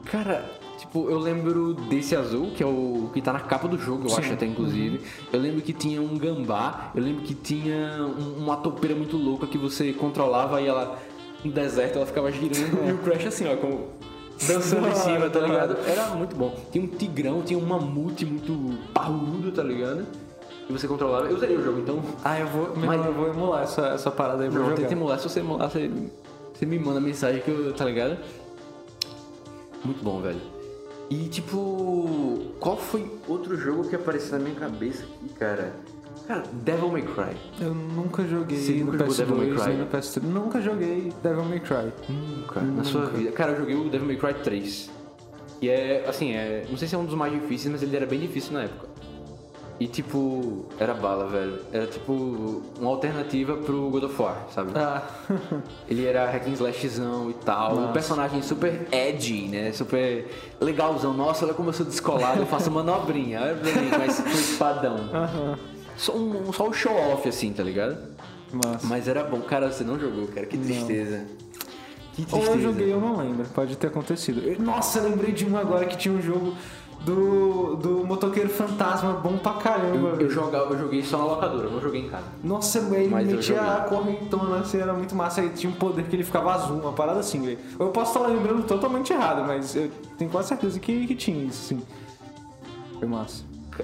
Cara, tipo, eu lembro desse azul, que é o que tá na capa do jogo, eu Sim. acho até, inclusive. Eu lembro que tinha um gambá, eu lembro que tinha um- uma topeira muito louca que você controlava e ela, no deserto, ela ficava girando [LAUGHS] e o Crash assim, ó, como dançando em cima, tá ligado? Era muito bom. Tinha um tigrão, tinha um mamute muito parrudo, tá ligado? e você controlava. Eu zerei o jogo, então. Ah, eu vou, Mas- eu vou emular essa, essa parada aí, vou Não, jogar. tenta emular. Se você emular, você, você me manda mensagem que eu. Tá ligado? Muito bom, velho. E tipo. Qual foi outro jogo que apareceu na minha cabeça aqui, cara? Cara, Devil May Cry. Eu nunca joguei Você no nunca jogou Devil May PS2 Cry? no PS3. Nunca joguei Devil May Cry. Nunca, na sua vida. Cara, eu joguei o Devil May Cry 3. E é, assim, é. Não sei se é um dos mais difíceis, mas ele era bem difícil na época. E tipo, era bala, velho. Era tipo uma alternativa pro God of War, sabe? Ah, [LAUGHS] Ele era hack and slashzão e tal. Nossa. Um personagem super edgy, né? Super legalzão. Nossa, olha como eu sou descolado, eu faço [LAUGHS] manobrinha. Olha pra mim, esse espadão. aham. Só, um, só o show-off, assim, tá ligado? Massa. Mas era bom. Cara, você não jogou, cara. Que tristeza. Que Ou tristeza. eu joguei, eu não lembro. Pode ter acontecido. Nossa, eu lembrei de um agora que tinha um jogo do, do motoqueiro fantasma bom pra caramba. Eu, eu, jogava, eu joguei só na locadora, não joguei em casa. Nossa, ele Mas metia a correntona assim, era muito massa. Aí tinha um poder que ele ficava azul, uma parada assim, velho. Eu posso estar lembrando totalmente errado, mas eu tenho quase certeza que, que tinha isso, sim. Foi massa.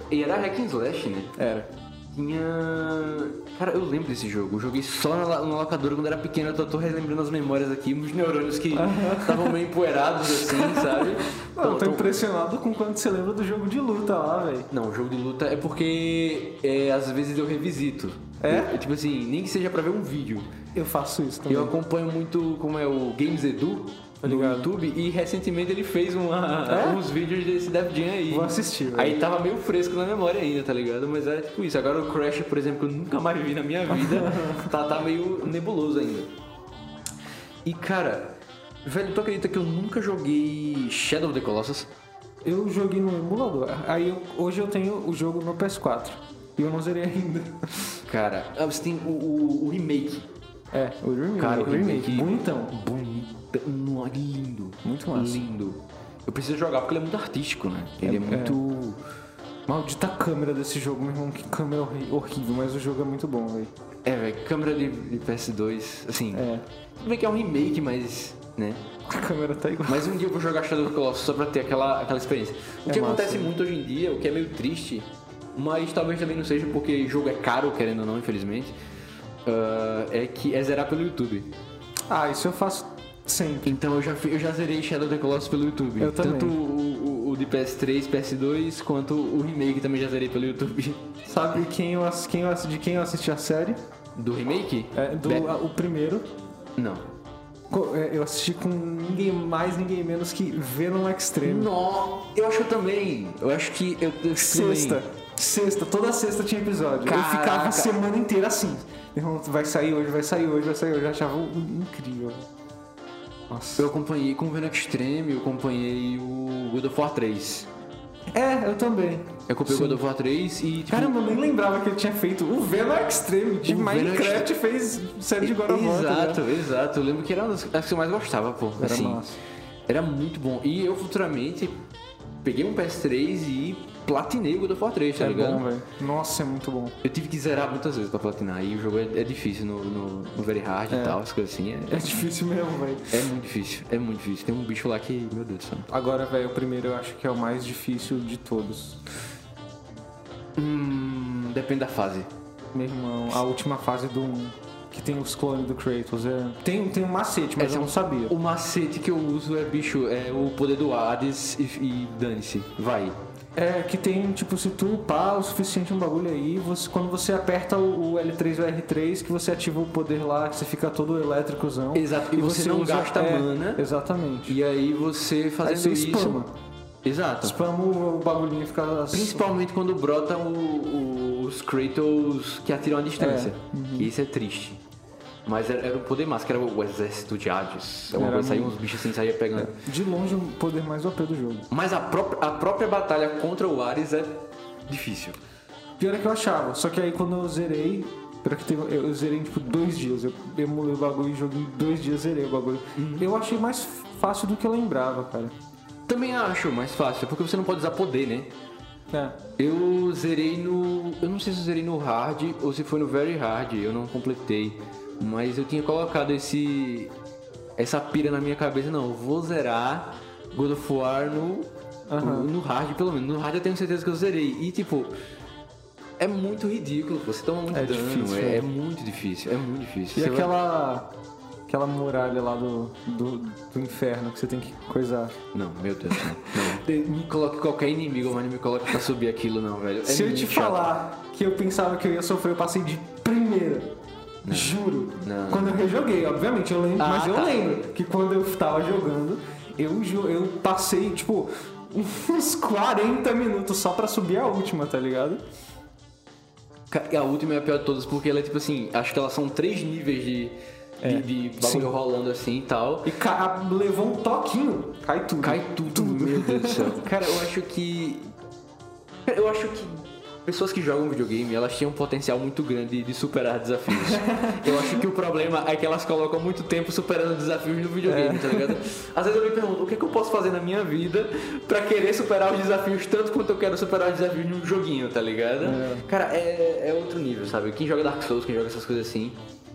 E era hack and slash, né? Era. Tinha. Cara, eu lembro desse jogo. Eu joguei só na, na locadora quando era pequeno. Eu tô, tô relembrando as memórias aqui, uns neurônios que estavam meio empoeirados assim, sabe? [LAUGHS] Não, eu tô Então- impressionado com quanto você lembra do jogo de luta lá, velho. Não, o jogo de luta é porque é, às vezes eu revisito. É? Eu- tipo assim, nem que seja pra ver um vídeo. Eu faço isso também. Eu acompanho muito como é o Games Edu Tá no. YouTube e recentemente ele fez uma, É? uns vídeos desse Dev Jam aí. Vou assistir, velho. Aí tava meio fresco na memória ainda, tá ligado? Mas era tipo isso. Agora o Crash, por exemplo, que eu nunca mais vi na minha vida, [LAUGHS] tá, tá meio nebuloso ainda. E cara, velho, tu acredita que eu nunca joguei Shadow of the Colossus? Eu joguei no emulador. Aí eu- hoje eu tenho o jogo no PS4. E eu não zerei ainda. Cara, ah, você tem o, o- o remake. É, o remake. Cara, o remake. Bonitão. Bonito. Lindo. Muito massa. Lindo. Eu preciso jogar porque ele é muito artístico, né? Ele é, É, muito. Maldita câmera desse jogo, meu irmão. Que câmera horrível, mas o jogo é muito bom, velho. É, velho, câmera de, de PS2, assim. É. Tudo bem que é um remake, mas. né? A câmera tá igual. Mas um dia eu vou jogar Shadow of the Colossus só pra ter aquela, aquela experiência. O É que massa, acontece né? muito hoje em dia, o que é meio triste, mas talvez também não seja porque jogo é caro, querendo ou não, infelizmente, ah, é que é zerar pelo YouTube. Ah, isso eu faço sempre. Então eu já, eu já zerei Shadow of the Colossus pelo YouTube. Eu também. Tanto o, o- o de PS3, PS2, quanto o remake também já zerei pelo YouTube. [LAUGHS] Sabe quem eu, quem eu, de quem eu assisti a série? Do remake? É, do, a- o primeiro. Não. É, Eu assisti com ninguém mais, ninguém menos que Venom Extreme. Não, eu acho também. Eu acho que eu, eu Sexta. também. Sexta, toda sexta tinha episódio. Eu ficava Caraca. a semana inteira assim. Vai sair hoje, vai sair hoje, vai sair hoje. Eu achava incrível. Nossa. Eu acompanhei com o Venom Extreme, eu acompanhei o God of War 3. É, eu também. Eu acompanhei Sim. o God of War 3 e tipo. Caramba, eu nem lembrava que ele tinha feito o Venom Extreme. De Minecraft fez série de God of War. tá Exato, ligado? exato. Eu lembro que era uma das que eu mais gostava, pô. Era assim, massa. Era muito bom. E eu futuramente peguei um PS3 e platinei o God of War 3, tá É ligado? bom, velho. Nossa, é muito bom. Eu tive que zerar muitas vezes pra platinar. E o jogo é, é difícil no, no, no Very Hard e tal, as coisas assim. É É, difícil mesmo, velho. é muito difícil, é muito difícil. Tem um bicho lá que, meu Deus do céu. Agora, velho, o primeiro eu acho que é o mais difícil de todos. Hum, depende da fase. Meu irmão, a última fase do 1, que tem os clones do Kratos. É... Tem, tem um macete, mas Esse eu é não sabia. O macete que eu uso é, bicho, é o poder do Hades e, e dane-se, vai. É, que tem, tipo, se tu upar o suficiente um bagulho aí, você, quando você aperta o, o L3 ou R3, que você ativa o poder lá, que você fica todo elétricozão. Exato, e você não gasta é, mana. Exatamente. E aí você Aí fazendo você isso. spama. Exato. Spama o, o bagulhinho e fica... Principalmente quando brotam o- o- os Kratos que atiram à distância. É, Que isso é triste. Mas era, era o poder máximo, que era o exército de Hades. Era coisa, saía uns bichos assim, saía pegando. De longe, o poder mais OP do jogo. Mas a própria, a própria batalha contra o Ares é difícil. Pior é que eu achava, só que aí quando eu zerei, pior que teve, eu zerei em tipo dois dias. Eu emulei o bagulho e joguei em dois dias zerei o bagulho. Eu achei mais fácil do que eu lembrava, cara. Também acho mais fácil, porque você não pode usar poder, né? É. Eu zerei no. Eu não sei se eu zerei no hard ou se foi no very hard, eu não completei. Mas eu tinha colocado esse. essa pira na minha cabeça, não, eu vou zerar God of War no. Aham. no hard, pelo menos. No hard eu tenho certeza que eu zerei. E tipo. é muito ridículo, você toma muito É dano, difícil, é, é. é muito difícil, é muito difícil. E Você vai- aquela. Muralha lá do, do, do inferno que você tem que coisar. Não, meu Deus, não. não. [LAUGHS] Me coloque qualquer inimigo, mas não me coloque pra subir aquilo, não, velho. É Se eu te chato. falar que eu pensava que eu ia sofrer, eu passei de primeira. Juro. Não. Quando eu rejoguei, obviamente, eu lembro, Ah, mas eu tá. lembro que quando eu tava jogando, eu, eu passei, tipo, uns 40 minutos só pra subir a última, tá ligado? A última é a pior de todas, porque ela é tipo assim, acho que elas são três níveis de, É, de, de bagulho sim. rolando assim e tal. E ca- levou um toquinho, cai tudo. Cai tudo, meu Deus do céu. [LAUGHS] Cara, eu acho que. Eu acho que pessoas que jogam videogame, elas têm um potencial muito grande de superar desafios. [LAUGHS] eu acho que o problema é que elas colocam muito tempo superando desafios no videogame, tá ligado? Às vezes eu me pergunto, o que, é que eu posso fazer na minha vida pra querer superar os desafios tanto quanto eu quero superar os desafios num joguinho, tá ligado? Cara, é, é outro nível, sabe? Quem joga Dark Souls, quem joga essas coisas assim,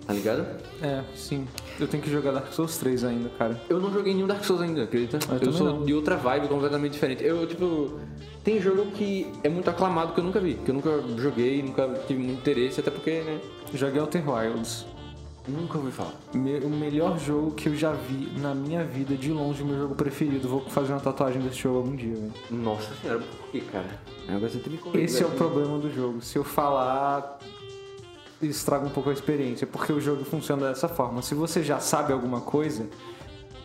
tá ligado? É, sim. Eu tenho que jogar Dark Souls 3 ainda, cara. Eu não joguei nenhum Dark Souls ainda, acredita? Eu Eu, sou não. de outra vibe completamente diferente. Eu, tipo, tem jogo que é muito aclamado que eu nunca vi, que eu nunca joguei, nunca tive muito interesse, até porque, né? Joguei Outer Wilds. Nunca ouvi falar. Me- O melhor jogo que eu já vi na minha vida, de longe, meu jogo preferido. Vou fazer uma tatuagem desse jogo algum dia, velho. Nossa senhora, por que, cara? Agora você tem me Esse é o problema do jogo. Se eu falar, estraga um pouco a experiência, porque o jogo funciona dessa forma. Se você já sabe alguma coisa,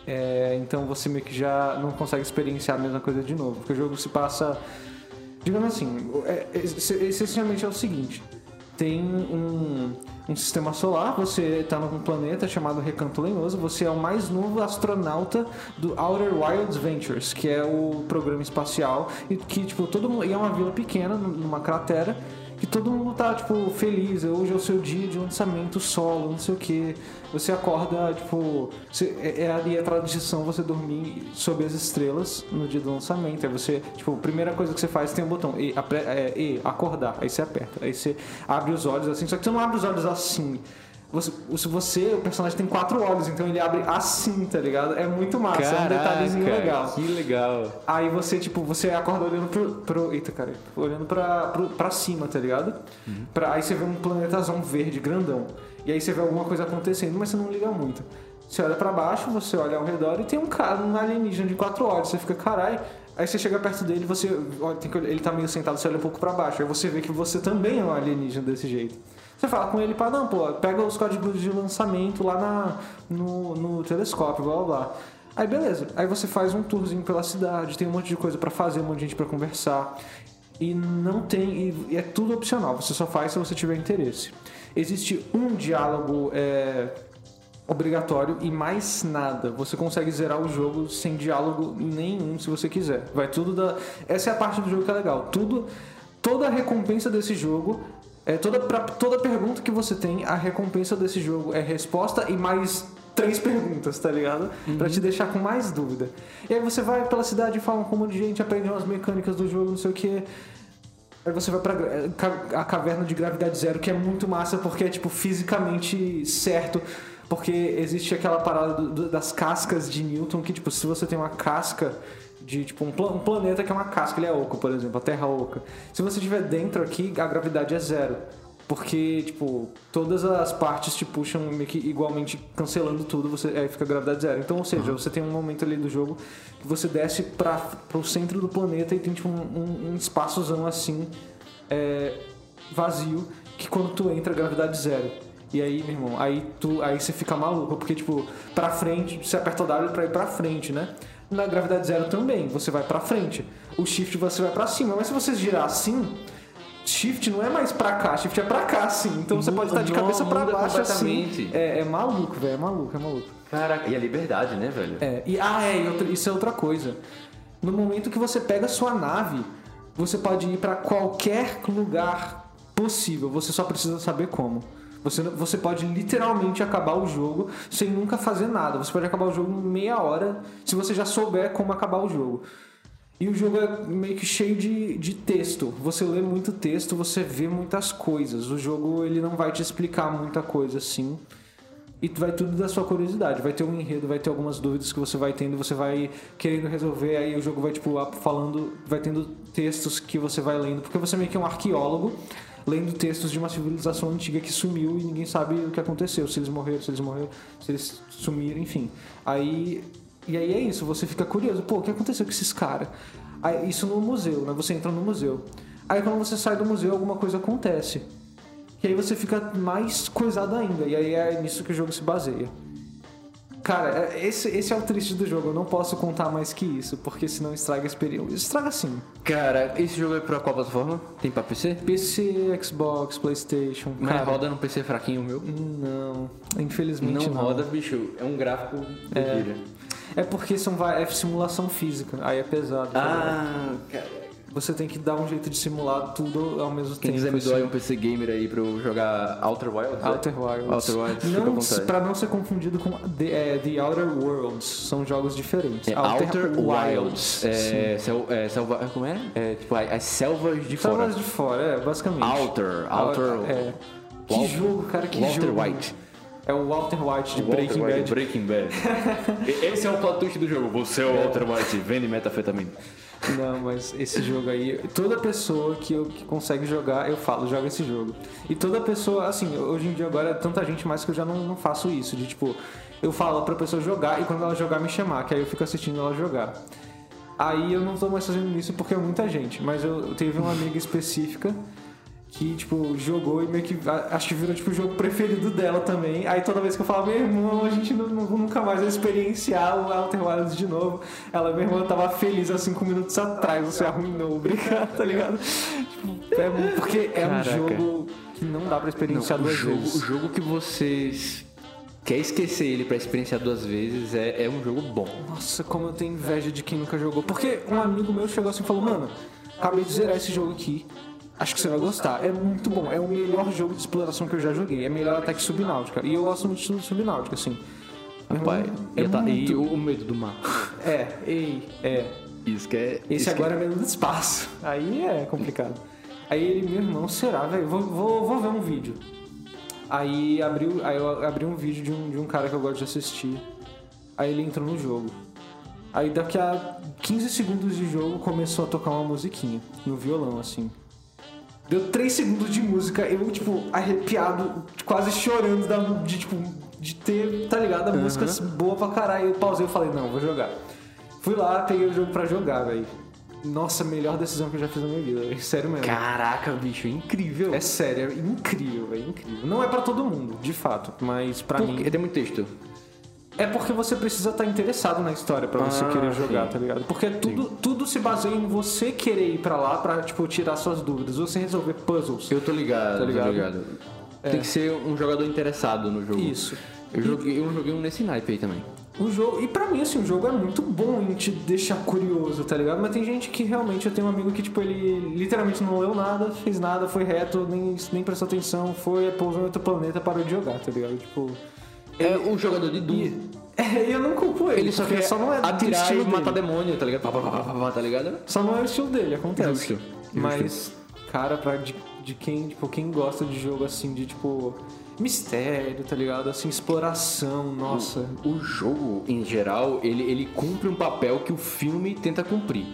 é, então você meio que já não consegue experienciar a mesma coisa de novo. Porque o jogo se passa. Digamos assim, é, é, essencialmente é o seguinte: tem um, um sistema solar, você está num planeta chamado Recanto Lenhoso, você é o mais novo astronauta do Outer Wilds Ventures, que é o programa espacial, e que tipo, todo mundo. E é uma vila pequena, numa cratera, que todo mundo tá, tipo, feliz. Hoje é o seu dia de lançamento solo, não sei o que. Você acorda, tipo. Você, é, é ali a tradição você dormir sob as estrelas no dia do lançamento. Aí você, tipo, a primeira coisa que você faz tem um botão E, apre- é, e acordar. Aí você aperta. Aí você abre os olhos assim. Só que você não abre os olhos assim. Você, se você, o personagem tem quatro olhos, então ele abre assim, tá ligado? É muito massa, é um detalhezinho Caraca, legal. Que legal. Aí você, tipo, você acorda olhando pro. pro eita, cara. Olhando pra, pro, pra cima, tá ligado? Pra, aí você vê um planetazão verde grandão. E aí você vê alguma coisa acontecendo, mas você não liga muito. Você olha pra baixo, você olha ao redor e tem um cara, um alienígena de quatro olhos. Você fica, carai. Aí você chega perto dele, você olha, ele tá meio sentado, você olha um pouco pra baixo. Aí você vê que você também é um alienígena desse jeito. Você fala com ele, para não, pô, pega os códigos de lançamento lá na, no, no telescópio, blá blá blá. Aí beleza, aí você faz um tourzinho pela cidade, tem um monte de coisa pra fazer, um monte de gente pra conversar. E não tem, e é tudo opcional, você só faz se você tiver interesse. Existe um diálogo é, obrigatório e mais nada. Você consegue zerar o jogo sem diálogo nenhum se você quiser. Vai tudo da. Essa é a parte do jogo que é legal. Tudo, toda a recompensa desse jogo é toda para toda pergunta que você tem, a recompensa desse jogo é resposta e mais três perguntas, tá ligado? Pra te deixar com mais dúvida. E aí você vai pela cidade, fala com um monte de gente, aprende umas mecânicas do jogo, não sei o que. Aí você vai pra ca- a caverna de gravidade zero, que é muito massa porque é tipo fisicamente certo. Porque existe aquela parada do- do- das cascas de Newton, que tipo, se você tem uma casca de tipo um, pla- um planeta que é uma casca, ele é oco, por exemplo, a Terra oca. Se você estiver dentro aqui, a gravidade é zero. Porque, tipo, todas as partes te puxam meio que igualmente cancelando tudo, você aí fica a gravidade zero. Então, ou seja, você tem um momento ali do jogo que você desce para pro centro do planeta e tem tipo um, um, um espaçozão assim, é, vazio, que quando tu entra, a gravidade zero. E aí, meu irmão, aí tu aí você fica maluco, porque tipo, pra frente, você aperta o W pra ir pra frente, né? Na gravidade zero também, você vai pra frente. O shift você vai pra cima, mas se você girar assim, shift não é mais pra cá, shift é pra cá assim. Então você pode estar de cabeça pra muda baixo assim. É, é maluco, velho, é maluco, é maluco. Caraca, e a liberdade, né, velho? É, e, ah, é, e isso é outra coisa. No momento que você pega a sua nave, você pode ir pra qualquer lugar possível. Você só precisa saber como. Você, você pode literalmente acabar o jogo sem nunca fazer nada. Você pode acabar o jogo em meia hora se você já souber como acabar o jogo. E o jogo é meio que cheio de, de texto. Você lê muito texto, você vê muitas coisas. O jogo ele não vai te explicar muita coisa assim. E vai tudo da sua curiosidade. Vai ter um enredo, vai ter algumas dúvidas que você vai tendo, você vai querendo resolver, aí o jogo vai, tipo, falando, vai tendo textos que você vai lendo, porque você meio que é um arqueólogo lendo textos de uma civilização antiga que sumiu e ninguém sabe o que aconteceu, se eles morreram, se eles morreram, se eles sumiram, enfim. Aí e aí é isso, você fica curioso, pô, o que aconteceu com esses caras? Isso no museu, né? Você entra no museu. Aí quando você sai do museu, alguma coisa acontece. E aí você fica mais coisado ainda. E aí é nisso que o jogo se baseia. Cara, é, esse, esse é o triste do jogo. Eu não posso contar mais que isso, porque senão estraga a experiência. Estraga sim. Cara, esse jogo é pra qual plataforma? Tem pra PC? PC, Xbox, Playstation. Mas cara, roda no PC fraquinho meu? Não, infelizmente não. Não roda, bicho. É um gráfico é, é porque são, é simulação física, aí é pesado. Ah, cara você tem que dar um jeito de simular tudo ao mesmo Quem tempo. Quem quiser me doar assim. um PC Gamer aí pra eu jogar Outer Wilds? É? Outer Wilds. Outer Wilds, não, pra não ser confundido com The, é, The Outer Worlds, são jogos diferentes. É, Outer, Outer Wilds. É, sel, é, selva, como é? É tipo as selvas de fora. Selvas de fora, é, basicamente. Outer, Outer. É. Que Walter, jogo, cara, que Walter jogo. White. É o Walter White de Walter Breaking White Bad. Breaking Bad. [LAUGHS] Esse é o plot twist do jogo. Você é o Walter White, vende metafetamina. Não, mas esse jogo aí, toda pessoa que, eu, que consegue jogar, eu falo, joga esse jogo. E toda pessoa, assim, hoje em dia agora é tanta gente mais que eu já não, não faço isso, de tipo, eu falo pra pessoa jogar e quando ela jogar me chamar, que aí eu fico assistindo ela jogar. Aí eu não tô mais fazendo isso porque é muita gente, mas eu, eu teve uma amiga específica que, tipo, jogou e meio que acho que virou tipo o jogo preferido dela também. Aí toda vez que eu falava, meu irmão, a gente não, nunca mais vai experienciar o Outer Wilds de novo. Ela, meu irmão, tava feliz há cinco minutos atrás, você arruinou, obrigado, [LAUGHS] tá ligado? Tipo, é, porque é Caraca. um jogo que não dá pra experienciar não, duas jogo, vezes. O jogo que vocês quer esquecer ele para experienciar duas vezes é, é um jogo bom. Nossa, como eu tenho inveja de quem nunca jogou. Porque um amigo meu chegou assim e falou, mano, acabei de zerar esse jogo aqui. Acho que você vai gostar. É muito bom. É o melhor jogo de exploração que eu já joguei. É melhor até que Subnáutica. E eu gosto muito de Subnáutica, assim. Rapaz, é tá, muito... e o, medo do mar. [LAUGHS] É, ei, é. Isso que é. Esse agora que... é medo do espaço. [LAUGHS] Aí é complicado. Aí ele, meu irmão, será, velho? Vou, vou, vou ver um vídeo. Aí, abriu, aí eu abri um vídeo de um, de um cara que eu gosto de assistir. Aí ele entrou no jogo. Aí daqui a 15 segundos de jogo começou a tocar uma musiquinha no violão, assim. Deu três segundos de música, eu, tipo, arrepiado, quase chorando da, de, tipo, de ter, tá ligado? A uhum. música boa pra caralho. Eu pausei e falei, não, vou jogar. Fui lá, peguei o jogo pra jogar, velho. Nossa, melhor decisão que eu já fiz na minha vida, véio. sério mesmo. Caraca, bicho, incrível. É sério, é incrível, velho, incrível. Não é para todo mundo, de fato, mas para mim. Tem muito texto. É porque você precisa estar interessado na história para você ah, querer jogar, sim. tá ligado? Porque tudo, tudo se baseia em você querer ir para lá pra, tipo, tirar suas dúvidas, você resolver puzzles. Eu tô ligado, tá ligado? Tô ligado. É. Tem que ser um jogador interessado no jogo. Isso. Eu joguei, eu joguei um nesse naipe aí também. O jogo, e pra mim, assim, o jogo é muito bom em te deixar curioso, tá ligado? Mas tem gente que realmente, eu tenho um amigo que, tipo, ele literalmente não leu nada, fez nada, foi reto, nem, nem prestou atenção, foi, pousou em outro planeta, parou de jogar, tá ligado? Tipo. É o jogador de Doom. É, eu não culpo ele. Ele só quer só não é atirar e matar demônio, tá ligado? Pá, pá, pá, tá ligado? Só não é o estilo dele, acontece. Justo. Mas, cara, pra, de, de quem, tipo, quem gosta de jogo assim, de tipo mistério, tá ligado? Assim, exploração, nossa. O, o, jogo, em geral, ele, ele cumpre um papel que o filme tenta cumprir.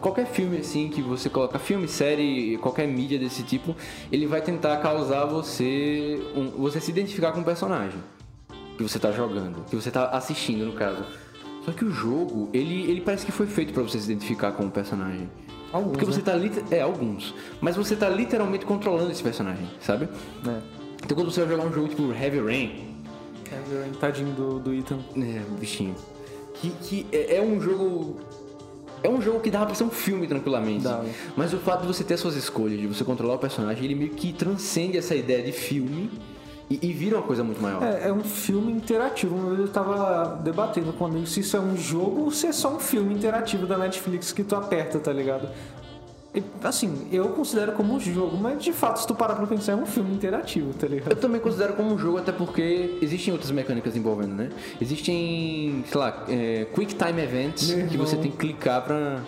Qualquer filme assim que você coloca, filme, série, qualquer mídia desse tipo, ele vai tentar causar você um, você se identificar com o personagem que você tá jogando, que você tá assistindo no caso. Só que o jogo, ele, ele parece que foi feito para você se identificar com o personagem. Alguns, Porque você né? tá é alguns, mas você tá literalmente controlando esse personagem, sabe? É. Então quando você vai jogar um jogo tipo Heavy Rain, Heavy Rain, tadinho do, do Ethan. É, bichinho. Que, que é, é um jogo é um jogo que dá pra ser um filme tranquilamente. Dá. Mas o fato de você ter suas escolhas, de você controlar o personagem, ele meio que transcende essa ideia de filme e, e vira uma coisa muito maior. É, é um filme interativo. Eu tava debatendo com um amigo se isso é um jogo ou se é só um filme interativo da Netflix que tu aperta, tá ligado? E, assim, eu considero como um jogo, mas de fato, se tu parar pra pensar, é um filme interativo, tá ligado? Eu também considero como um jogo, até porque existem outras mecânicas envolvendo, né? Existem, sei lá, é, Quick Time Events que você tem que clicar pra,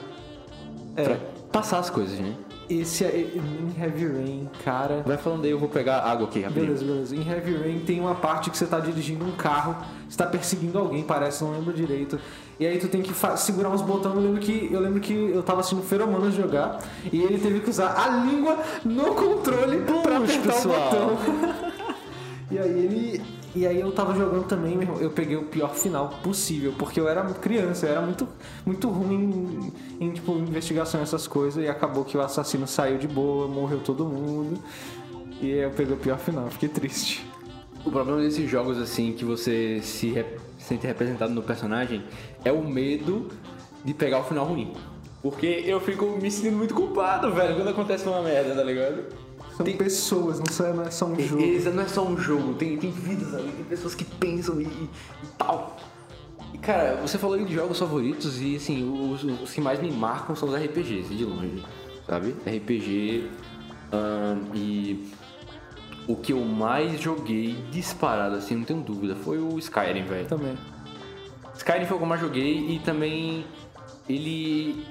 é. pra passar as coisas, né? Esse é em Heavy Rain, cara. Vai falando aí, eu vou pegar água aqui rapidinho. Beleza, beleza. Em Heavy Rain tem uma parte que você tá dirigindo um carro, você tá perseguindo alguém, parece, não lembro direito. E aí tu tem que segurar uns botões. Eu lembro que eu lembro que eu tava assistindo Feromonas jogar e ele teve que usar a língua no controle Puxa, pra apertar pessoal. o botão. [LAUGHS] e aí ele e aí eu tava jogando também, meu irmão, eu peguei o pior final possível, porque eu era criança, eu era muito, muito ruim em, em tipo, investigação essas coisas, e acabou que o assassino saiu de boa, morreu todo mundo. E eu peguei o pior final, fiquei triste. O problema desses jogos assim que você se rep sente representado no personagem é o medo de pegar o final ruim. Porque eu fico me sentindo muito culpado, velho, quando acontece uma merda, tá ligado? São tem... pessoas, não, não é só um jogo. Isso, não é só um jogo, tem, tem vidas ali, tem pessoas que pensam e, e tal. E cara, você falou de jogos favoritos e assim, os, os, que mais me marcam são os RPGs, de longe, sabe? RPG um, e o que eu mais joguei disparado, assim, não tenho dúvida, foi o Skyrim, velho. Também. Skyrim foi o que eu mais joguei e também ele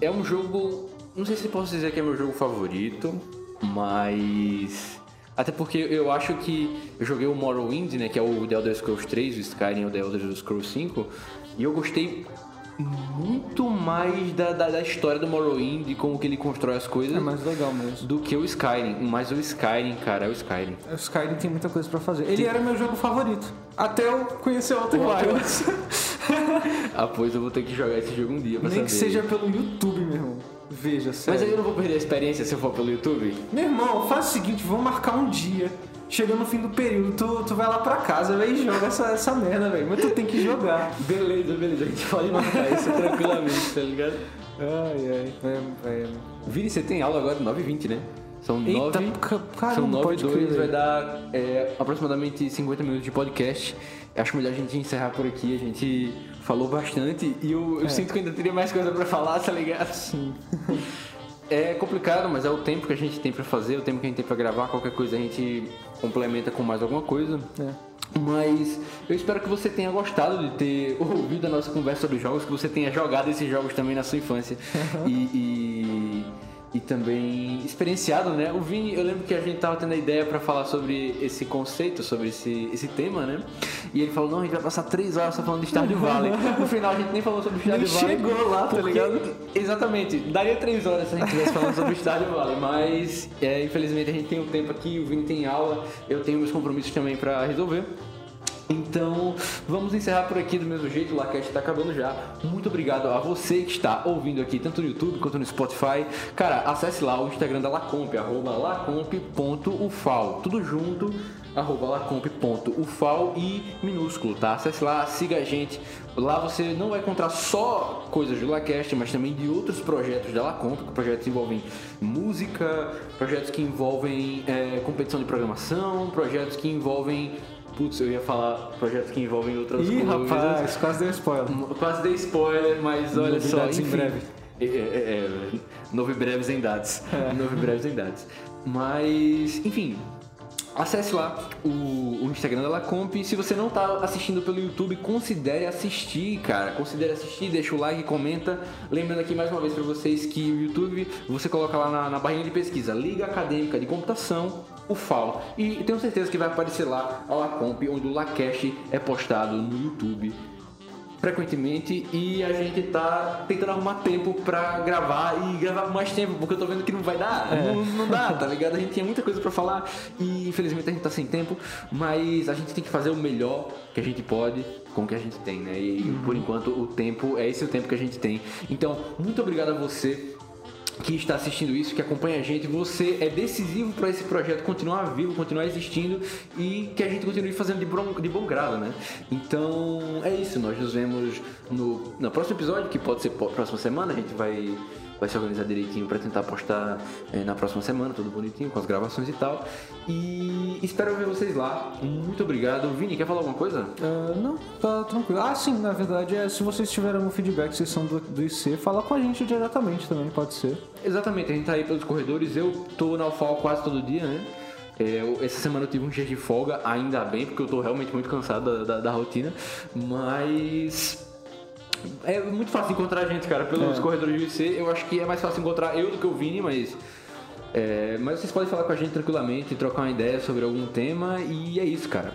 é um jogo, não sei se posso dizer que é meu jogo favorito, mas. Até porque eu acho que eu joguei o Morrowind, né? Que é o The Elder Scrolls 3, o Skyrim o The Elder Scrolls 5. E eu gostei muito mais da, da, da, história do Morrowind e como que ele constrói as coisas. É mais legal mesmo. Do que o Skyrim. Mas o Skyrim, cara, é o Skyrim. O Skyrim tem muita coisa para fazer. Ele tem... era meu jogo favorito. Até eu conhecer o Outer Wilds. [LAUGHS] ah, pois eu vou ter que jogar esse jogo um dia pra Nem saber. que seja pelo YouTube, meu irmão. Veja, sério. Mas aí eu não vou perder a experiência se eu for pelo YouTube? Meu irmão, faz o seguinte, vamos marcar um dia. Chegando no fim do período, tu, tu vai lá pra casa, velho, e joga essa, essa merda, velho. Mas tu tem que jogar. [LAUGHS] Beleza, beleza. A gente pode marcar isso [LAUGHS] tranquilamente, tá ligado? Ai, ai. É, é. Vini, você tem aula agora 9h20, né? São Eita, 9 caramba, São 9 e 2, vai dar é, aproximadamente 50 minutos de podcast. Acho melhor a gente encerrar por aqui. A gente falou bastante e eu, eu é. sinto que ainda teria mais coisa para falar, tá ligado? Sim. [LAUGHS] É complicado, mas é o tempo que a gente tem para fazer, o tempo que a gente tem para gravar. Qualquer coisa a gente complementa com mais alguma coisa. É. Mas eu espero que você tenha gostado de ter [LAUGHS] ouvido a nossa conversa sobre jogos, que você tenha jogado esses jogos também na sua infância. Uhum. e, e e também experienciado, né? O Vini, eu lembro que a gente tava tendo a ideia para falar sobre esse conceito, sobre esse, esse tema, né? E ele falou, não, a gente vai passar três horas só falando de Stardew Valley. No final a gente nem falou sobre Stardew Valley. chegou lá, tá ligado? Exatamente, daria três horas se a gente estivesse falando sobre Stardew Valley, mas é, infelizmente a gente tem um tempo aqui, o Vini tem aula, eu tenho meus compromissos também para resolver. Então, vamos encerrar por aqui do mesmo jeito, o Lacast está acabando já. Muito obrigado a você que está ouvindo aqui, tanto no YouTube quanto no Spotify. Cara, acesse lá o Instagram da Lacomp, arroba lacomp.ufal, tudo junto, arroba lacomp.ufal e minúsculo, tá? Acesse lá, siga a gente. Lá você não vai encontrar só coisas do Lacast, mas também de outros projetos da Lacomp, projetos que envolvem música, projetos que envolvem é, competição de programação, projetos que envolvem Putz, eu ia falar projetos que envolvem outras Ih, coisas. rapaz, quase deu spoiler. Quase dei spoiler, mas olha Novidades só. Enfim, em breve. É, é, é, novo breves em dados. É. Novo breves em dados. Mas, enfim, acesse lá o, o, Instagram da Lacomp. Se você não está assistindo pelo YouTube, considere assistir, cara. Considere assistir, deixa o like, comenta. Lembrando aqui mais uma vez para vocês que o YouTube, você coloca lá na, na barrinha de pesquisa Liga Acadêmica de Computação o FAO. E tenho certeza que vai aparecer lá a Lacomp, onde o Lacash é postado no YouTube frequentemente e a gente tá tentando arrumar tempo pra gravar e gravar mais tempo, porque eu tô vendo que não vai dar, é. não, não, dá, tá ligado? A gente tinha muita coisa pra falar e infelizmente a gente tá sem tempo, mas a gente tem que fazer o melhor que a gente pode com o que a gente tem, né? E uhum. por enquanto o tempo, é esse o tempo que a gente tem. Então, muito obrigado a você que está assistindo isso, que acompanha a gente, você é decisivo para esse projeto continuar vivo, continuar existindo e que a gente continue fazendo de bom, de bom grado, né? Então é isso, nós nos vemos no, no próximo episódio, que pode ser próxima semana, a gente vai vai se organizar direitinho para tentar postar é, na próxima semana, tudo bonitinho, com as gravações e tal. E espero ver vocês lá. Muito obrigado. Vini, quer falar alguma coisa? Uh, não, tá tranquilo. Ah, sim, na verdade, é, se vocês tiverem algum feedback, vocês são do, do IC, fala com a gente diretamente também, pode ser. Exatamente, a gente tá aí pelos corredores. Eu tô na UFAL quase todo dia, né? É, essa semana eu tive um dia de folga, ainda bem, porque eu tô realmente muito cansado da, da, da rotina. Mas é muito fácil encontrar a gente, cara, pelos É. corredores do UFC. Eu acho que é mais fácil encontrar eu do que o Vini, mas. é, mas vocês podem falar com a gente tranquilamente, trocar uma ideia sobre algum tema e é isso, cara.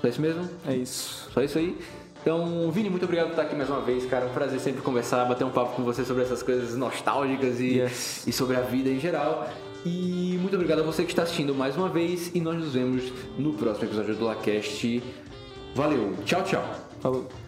Só isso mesmo? É isso. Só isso aí. Então, Vini, muito obrigado por estar aqui mais uma vez, cara. Um prazer sempre conversar, bater um papo com você sobre essas coisas nostálgicas e, Yes. e sobre a vida em geral. E muito obrigado a você que está assistindo mais uma vez e nós nos vemos no próximo episódio do LaCast. Valeu, tchau, tchau. Falou.